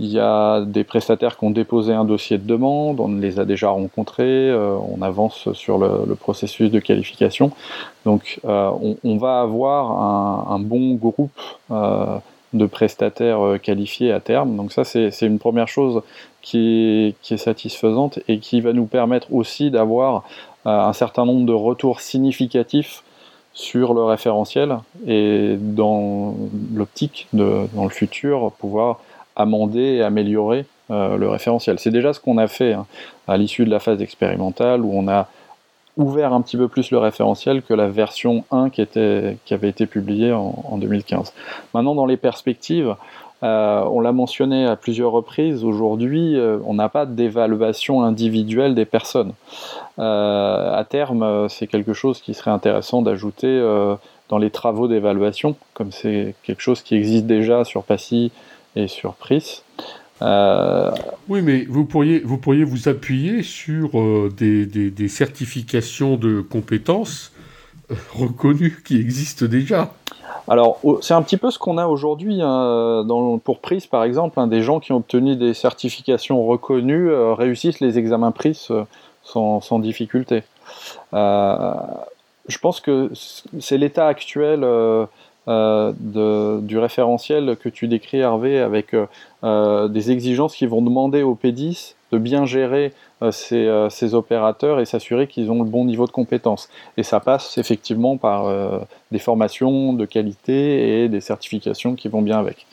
Il y a des prestataires qui ont déposé un dossier de demande, on les a déjà rencontrés, euh, on avance sur le, processus de qualification. Donc euh, on, va avoir un, bon groupe de prestataires qualifiés à terme. Donc ça c'est une première chose qui est, satisfaisante et qui va nous permettre aussi d'avoir un certain nombre de retours significatifs sur le référentiel et dans l'optique dans le futur pouvoir amender et améliorer euh, le référentiel. C'est déjà ce qu'on a fait hein, à l'issue de la phase expérimentale où on a ouvert un petit peu plus le référentiel que la version 1 qui, était, qui avait été publiée en, en 2015. Maintenant, dans les perspectives, euh, on l'a mentionné à plusieurs reprises, aujourd'hui, euh, on n'a pas d'évaluation individuelle des personnes. Euh, à terme, c'est quelque chose qui serait intéressant d'ajouter dans les travaux d'évaluation, comme c'est quelque chose qui existe déjà sur PASSI et sur PRIS. Oui, mais vous pourriez vous, pourriez vous appuyer sur des, certifications de compétences reconnues qui existent déjà. Alors, c'est un petit peu ce qu'on a aujourd'hui hein, pour PRIS, par exemple. Hein, des gens qui ont obtenu des certifications reconnues euh, réussissent les examens PRIS euh, sans, difficulté. Euh, je pense que c'est l'état actuel du référentiel que tu décris, Hervé, avec des exigences qui vont demander au P10 de bien gérer euh, euh, ces, opérateurs et s'assurer qu'ils ont le bon niveau de compétence. Et ça passe effectivement par euh, des formations de qualité et des certifications qui vont bien avec.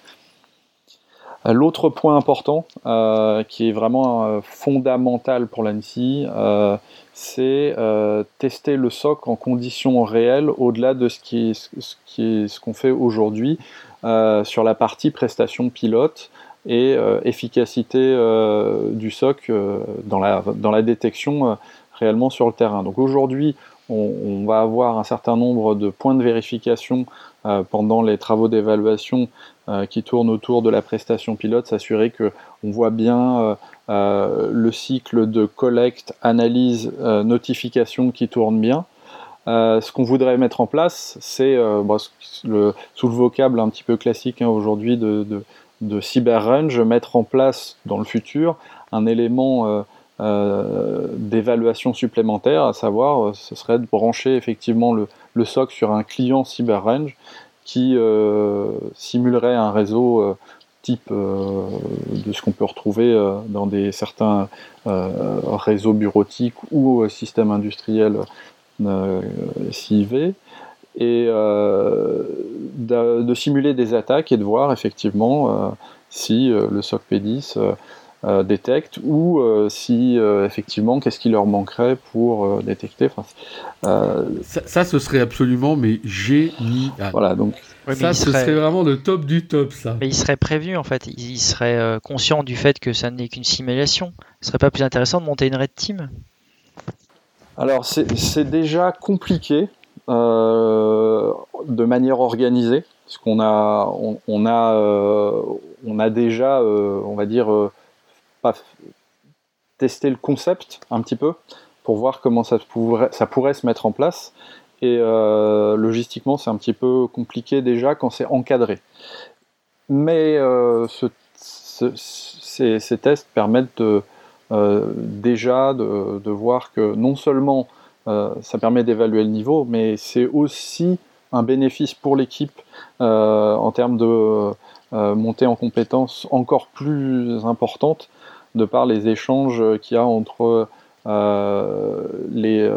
L'autre point important, qui est vraiment fondamental pour l'ANSI, c'est tester le SOC en conditions réelles, au-delà de ce qui ce qu'on fait aujourd'hui sur la partie prestation pilote et euh, efficacité euh, du SOC euh, dans, la, dans la détection réellement sur le terrain. Donc aujourd'hui, on, va avoir un certain nombre de points de vérification pendant les travaux d'évaluation qui tournent autour de la prestation pilote, s'assurer que on voit bien le cycle de collecte, analyse, notification qui tourne bien. ce qu'on voudrait mettre en place, c'est sous le vocable un petit peu classique hein, aujourd'hui de, de mettre en place dans le futur un élément euh, euh, d'évaluation supplémentaire, à savoir, euh, ce serait de brancher effectivement le, SOC sur un client CyberRange qui simulerait un réseau type de ce qu'on peut retrouver dans certains réseaux bureautiques ou systèmes industriels CIV et euh, de, simuler des attaques et de voir effectivement euh, si euh, le SOC P10 détecte ou si effectivement qu'est-ce qui leur manquerait pour détecter. ça, ce serait absolument mais génial. Voilà donc. ça, ce serait... vraiment le top du top, ça. Mais il serait prévu, en fait. Il serait conscient du fait que ça n'est qu'une simulation. Ce serait pas plus intéressant de monter une red team? Alors, c'est déjà compliqué euh, de manière organisée, parce qu'on a, on, a, euh, on a déjà, euh, on va dire, testé le concept un petit peu pour voir comment ça pourrait, pourrait se mettre en place. Et logistiquement, c'est un petit peu compliqué déjà quand c'est encadré. Mais ces, tests permettent déjà de, de, voir que non seulement euh, ça permet d'évaluer le niveau, mais c'est aussi un bénéfice pour l'équipe euh, en termes de euh, montée en compétences encore plus importante de par les échanges qu'il y a entre les,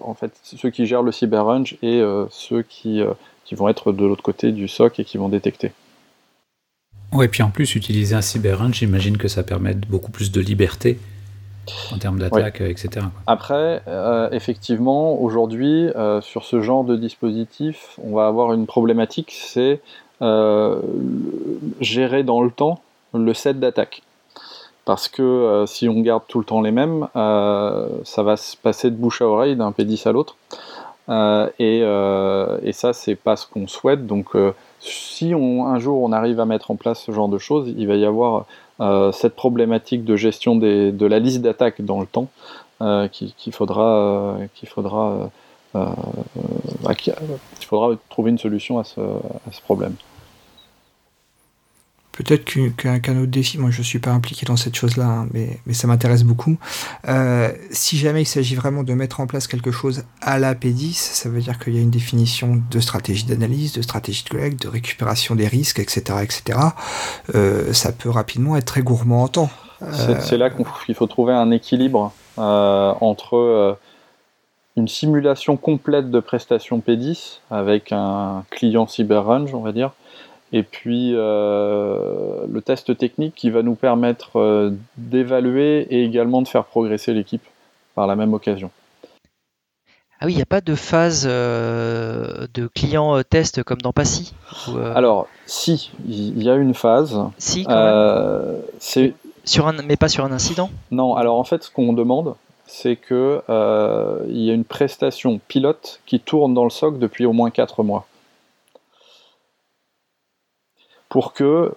en fait, ceux qui gèrent le cyber et ceux qui, qui vont être de l'autre côté du SOC et qui vont détecter. Oui, et puis en plus, utiliser un cyber j'imagine que ça permet beaucoup plus de liberté en termes d'attaque, etc. Après, effectivement, aujourd'hui, sur ce genre de dispositif, on va avoir une problématique, c'est gérer dans le temps le set d'attaque parce que euh, si on garde tout le temps les mêmes, euh, ça va se passer de bouche à oreille d'un P10 à l'autre. Euh, et, et, ça, c'est pas ce qu'on souhaite. Donc, si on, un jour on arrive à mettre en place ce genre de choses, il va y avoir cette problématique de gestion de la liste d'attaques dans le temps qu'il faudra, trouver une solution à ce problème. Peut-être qu'un autre défi, moi je ne suis pas impliqué dans cette chose-là, hein, mais, ça m'intéresse beaucoup. Euh, si jamais il s'agit vraiment de mettre en place quelque chose à la P10, ça veut dire qu'il y a une définition de stratégie d'analyse, de stratégie de collecte, de récupération des risques, etc. etc. Euh, ça peut rapidement être très gourmand en temps. C'est là qu'il faut trouver un équilibre euh, entre une simulation complète de prestations P10 avec un client cyber range, on va dire, et puis euh, le test technique qui va nous permettre euh, d'évaluer et également de faire progresser l'équipe par la même occasion. Ah oui, il n'y a pas de phase euh, de client test comme dans Passy Alors, si, il y a une phase. Si, quand même. Sur un, mais pas sur un incident Non, alors en fait, ce qu'on demande, c'est qu'il y a une prestation pilote qui tourne dans le SOC depuis au moins 4 mois pour que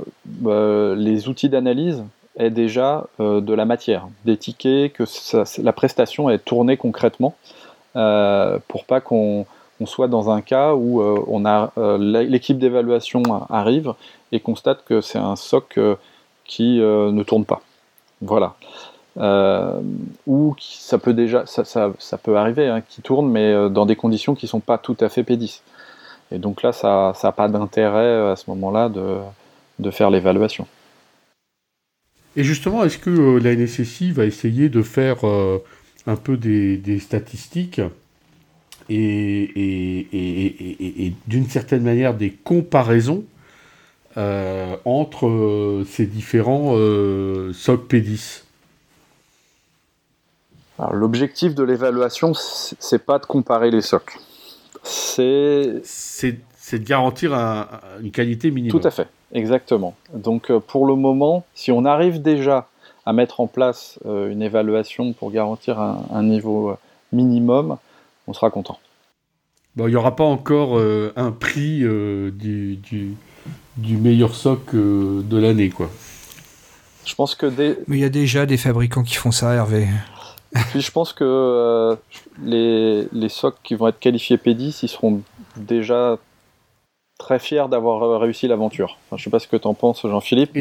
euh, les outils d'analyse aient déjà euh, de la matière, des tickets, que la prestation est tournée concrètement, euh, pour pas qu'on soit dans un cas où on a l'équipe d'évaluation arrive et constate que c'est un SOC qui ne tourne pas. Voilà. ou ça peut déjà, ça, peut arriver, hein, qui tourne, mais dans des conditions qui ne sont pas tout à fait P10. Et donc là, ça n'a pas d'intérêt euh, à ce moment-là de, de faire l'évaluation. Et justement, est-ce que euh, la NSSI va essayer de faire euh, un peu des, statistiques et, et, et, d'une certaine manière des comparaisons entre ces différents SOC P10 L'objectif de l'évaluation, c'est pas de comparer les SOC c'est c'est de garantir une qualité minimum. Tout à fait, exactement. Donc euh, pour le moment, si on arrive déjà à mettre en place euh, une évaluation pour garantir un, niveau euh, minimum, on sera content. Bon, il n'y aura pas encore un prix du, du, du, meilleur soc de l'année, quoi. Je pense que Mais il y a déjà des fabricants qui font ça, Hervé. Puis je pense que euh, les, les SOC qui vont être qualifiés P10, ils seront déjà très fiers d'avoir euh, réussi l'aventure. je ne sais pas ce que tu en penses, Jean-Philippe.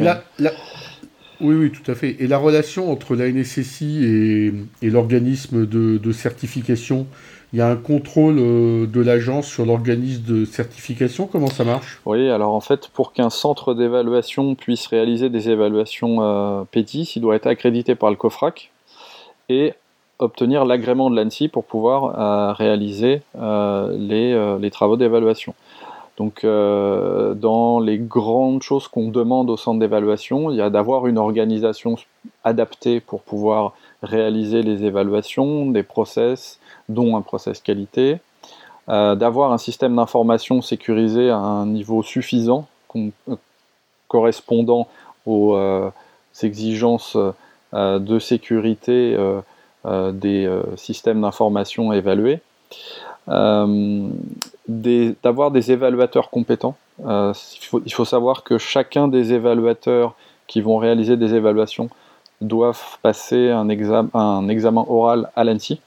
Oui, oui, tout à fait. Et la relation entre la NSSI et, et l'organisme de, de, certification, il y a un contrôle euh, de l'agence sur l'organisme de certification. Comment ça marche? Oui, alors en fait, pour qu'un centre d'évaluation puisse réaliser des évaluations P10, il doit être accrédité par le COFRAC et obtenir l'agrément de l'ANSI pour pouvoir euh, réaliser euh, euh, les, travaux d'évaluation. Donc dans les grandes choses qu'on demande au centre d'évaluation, il y a d'avoir une organisation adaptée pour pouvoir réaliser les évaluations, des process, dont un process qualité, d'avoir un système d'information sécurisé à un niveau suffisant correspondant aux exigences de sécurité euh, des euh, systèmes d'information évalués, euh, d'avoir des, évaluateurs compétents. Il faut, savoir que chacun des évaluateurs qui vont réaliser des évaluations doivent passer un, examen, oral à l'ANSI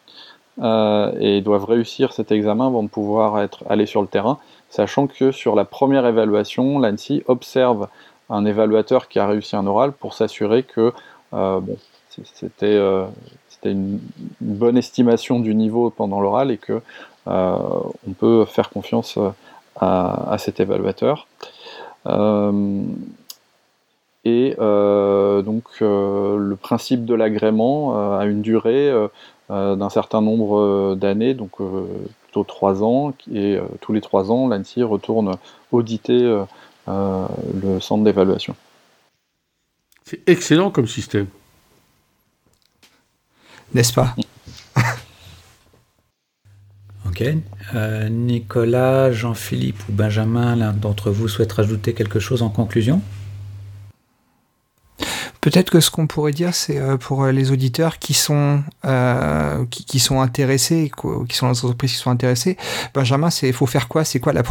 euh, et doivent réussir cet examen avant de pouvoir être, aller sur le terrain, sachant que sur la première évaluation, l'ANSI observe un évaluateur qui a réussi un oral pour s'assurer que euh, bon, c'était euh, une, bonne estimation du niveau pendant l'oral et que euh, on peut faire confiance euh, à, cet évaluateur. et donc le principe de l'agrément a une durée d'un certain nombre d'années, donc plutôt trois ans, et tous les trois ans, l'ANSI retourne auditer le centre d'évaluation. C'est excellent comme système. N'est-ce pas? Ok. Nicolas, Jean-Philippe ou Benjamin, l'un d'entre vous souhaite rajouter quelque chose en conclusion? Peut-être que ce qu'on pourrait dire, c'est euh, pour euh, les auditeurs qui sont euh, qui, sont intéressés, qui sont dans les entreprises qui sont intéressées, Benjamin, c'est faut faire quoi? C'est quoi la,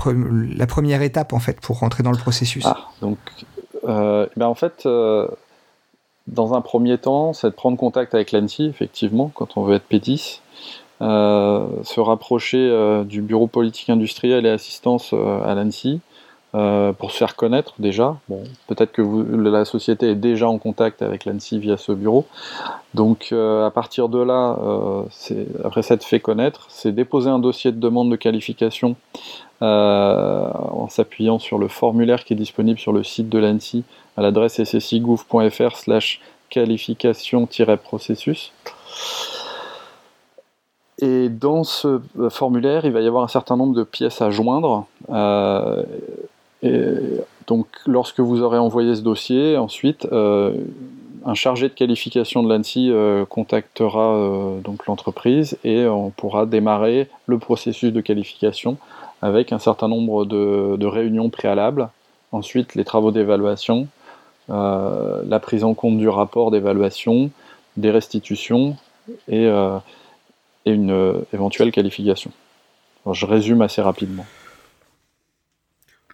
la, première étape en fait pour rentrer dans le processus? Ah, donc, ben en fait, dans un premier temps, c'est de prendre contact avec l'ANSI, effectivement, quand on veut être P10, se rapprocher du bureau politique industriel et assistance à l'ANSI, euh, pour se faire connaître déjà. Bon, peut-être que la société est déjà en contact avec l'ANSI via ce bureau. Donc euh, à partir de là, euh, après s'être fait connaître, c'est déposer un dossier de demande de qualification en s'appuyant sur le formulaire qui est disponible sur le site de l'ANSI à l'adresse ssigouv.fr slash qualification-processus. Et dans ce formulaire, il va y avoir un certain nombre de pièces à joindre. Et donc, lorsque vous aurez envoyé ce dossier, ensuite, euh, un chargé de qualification de l'ANSI euh, contactera euh, donc l'entreprise et on pourra démarrer le processus de qualification avec un certain nombre de, réunions préalables. Ensuite, les travaux d'évaluation, la prise en compte du rapport d'évaluation, des restitutions et, et une éventuelle qualification. je résume assez rapidement.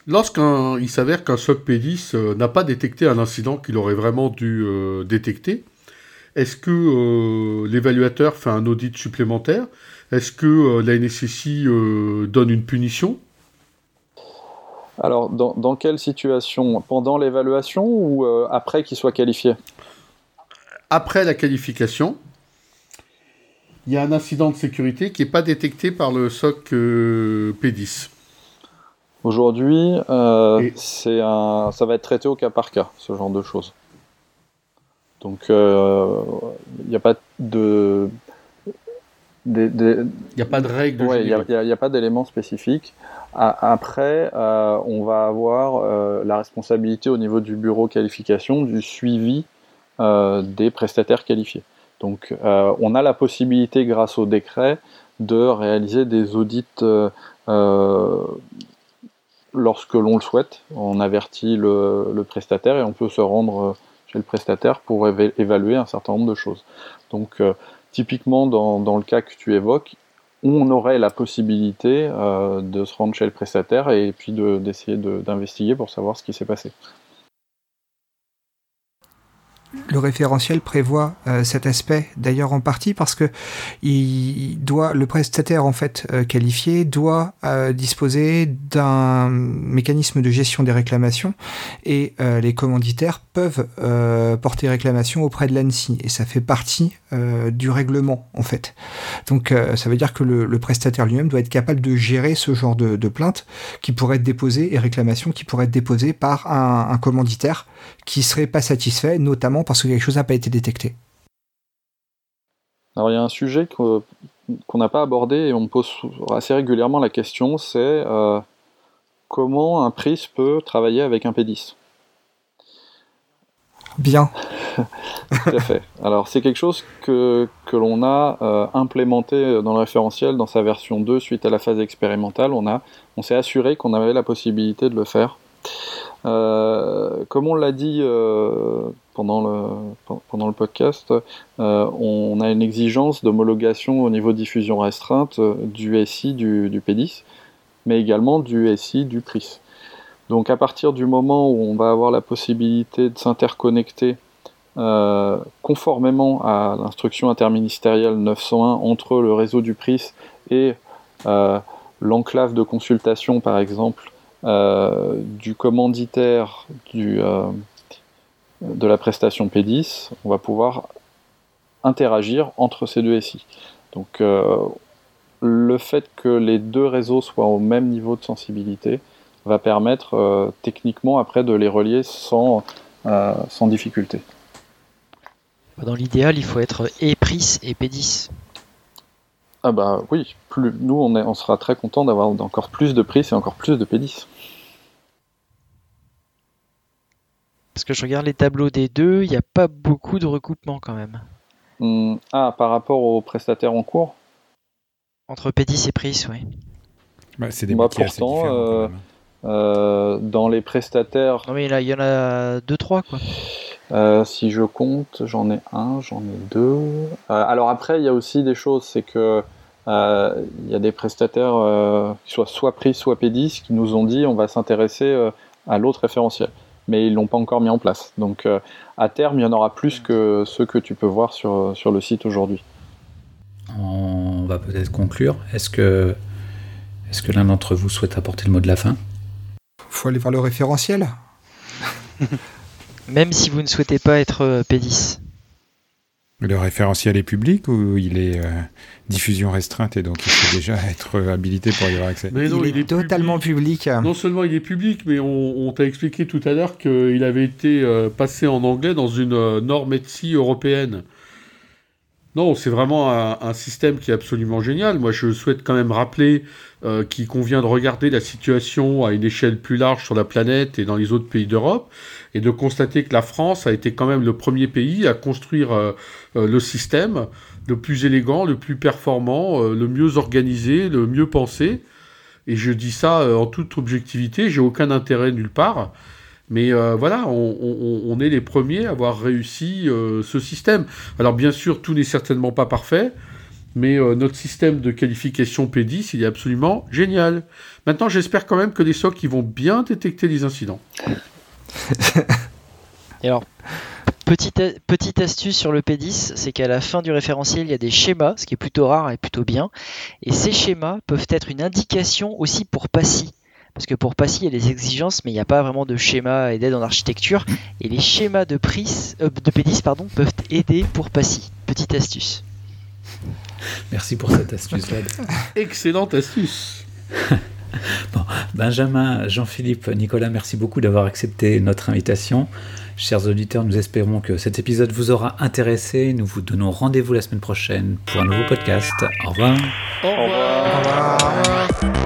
Lorsqu'il s'avère qu'un SOC P10 euh, n'a pas détecté un incident qu'il aurait vraiment dû euh, détecter, est-ce que euh, l'évaluateur fait un audit supplémentaire? Est-ce que la NSSI donne une punition? Alors, dans, quelle situation? Pendant l'évaluation ou après qu'il soit qualifié? Après la qualification, il y a un incident de sécurité qui n'est pas détecté par le SOC P10. Aujourd'hui, euh, c'est un, ça va être traité au cas par cas, ce genre de choses. Donc, il euh, n'y a pas de. Il n'y a pas de règle. Il n'y a, pas d'éléments spécifiques. Après, euh, on va avoir la responsabilité au niveau du bureau qualification du suivi des prestataires qualifiés. Donc, on a la possibilité, grâce au décret, de réaliser des audits lorsque l'on le souhaite. On avertit le, prestataire et on peut se rendre euh, chez le prestataire pour évaluer un certain nombre de choses. Donc euh, typiquement dans, le cas que tu évoques, on aurait la possibilité euh, de se rendre chez le prestataire et puis d'essayer d'investiguer pour savoir ce qui s'est passé le référentiel prévoit euh, cet aspect d'ailleurs en partie parce que il doit le prestataire en fait euh, qualifié doit euh, disposer d'un mécanisme de gestion des réclamations et les commanditaires peuvent porter réclamation auprès de l'ANSI et ça fait partie du règlement en fait. Donc ça veut dire que le, prestataire lui-même doit être capable de gérer ce genre de, de plainte qui pourrait être déposée et réclamations qui pourraient être déposées par un commanditaire qui serait pas satisfait notamment parce que quelque chose n'a pas été détecté Alors il y a un sujet qu'on n'a pas abordé et on me pose assez régulièrement la question, c'est euh, comment un PRIS peut travailler avec un P10 Bien. Tout à fait. Alors c'est quelque chose que, que l'on a euh, implémenté dans le référentiel dans sa version 2 suite à la phase expérimentale. On, a, on s'est assuré qu'on avait la possibilité de le faire. Euh, comme on l'a dit euh, pendant, le, pendant le podcast, euh, on a une exigence d'homologation au niveau diffusion restreinte du SI du, du, P10, mais également du SI du PRIS. Donc à partir du moment où on va avoir la possibilité de s'interconnecter conformément à l'instruction interministérielle 901 entre le réseau du PRIS et l'enclave de consultation par exemple du commanditaire euh, de la prestation P10, on va pouvoir interagir entre ces deux SI. Donc euh, le fait que les deux réseaux soient au même niveau de sensibilité va permettre techniquement après de les relier sans, difficulté. Dans l'idéal, il faut être et PRIS et P10. Ah bah oui, plus, nous on, est, on sera très content d'avoir encore plus de prix et encore plus de P10. Parce que je regarde les tableaux des deux, il n'y a pas beaucoup de recoupement quand même. Hmm, ah, par rapport aux prestataires en cours? Entre P10 et Pris, oui. Bah, c'est des assez pourtant, euh, même. Euh, dans les prestataires, Non mais là, il y en a deux, trois quoi. Euh, si je compte, j'en ai un, j'en ai deux. Euh, alors après, il y a aussi des choses, c'est que euh, il y a des prestataires euh, qui soient soit pris, soit P10, qui nous ont dit on va s'intéresser euh, à l'autre référentiel. Mais ils l'ont pas encore mis en place. Donc euh, à terme, il y en aura plus que ceux que tu peux voir sur, sur le site aujourd'hui. On va peut-être conclure. Est-ce que, est que l'un d'entre vous souhaite apporter le mot de la fin? Faut aller voir le référentiel. Même si vous ne souhaitez pas être euh, P10. Le référentiel est public ou il est euh, diffusion restreinte et donc il faut déjà être euh, habilité pour y avoir accès? Mais non, il, est totalement public. Non seulement il est public, mais on, on t'a expliqué tout à l'heure qu'il avait été euh, passé en anglais dans une euh, norme ETSI européenne. Non, c'est vraiment un, système qui est absolument génial. Moi, je souhaite quand même rappeler euh, qu'il convient de regarder la situation à une échelle plus large sur la planète et dans les autres pays d'Europe, et de constater que la France a été quand même le premier pays à construire euh, euh, le système le plus élégant, le plus performant, le mieux organisé, le mieux pensé. Et je dis ça en toute objectivité, j'ai aucun intérêt nulle part. Mais euh, voilà, on, est les premiers à avoir réussi euh, ce système. Alors bien sûr, tout n'est certainement pas parfait, mais euh, notre système de qualification P10, il est absolument génial. Maintenant, j'espère quand même que les SOC vont bien détecter les incidents. Alors, petite, petite astuce sur le P10, c'est qu'à la fin du référentiel, il y a des schémas, ce qui est plutôt rare et plutôt bien. Et ces schémas peuvent être une indication aussi pour PASSI. Parce que pour PASSI, il y a des exigences, mais il n'y a pas vraiment de schéma et d'aide en architecture. Et les schémas de, pris, euh, de P10 pardon, peuvent aider pour PASSI. Petite astuce. Merci pour cette astuce, Lad. Excellente astuce. Benjamin, Jean-Philippe, Nicolas, merci beaucoup d'avoir accepté notre invitation. Chers auditeurs, nous espérons que cet épisode vous aura intéressé. Nous vous donnons rendez-vous la semaine prochaine pour un nouveau podcast. Au revoir. Au revoir. Au revoir.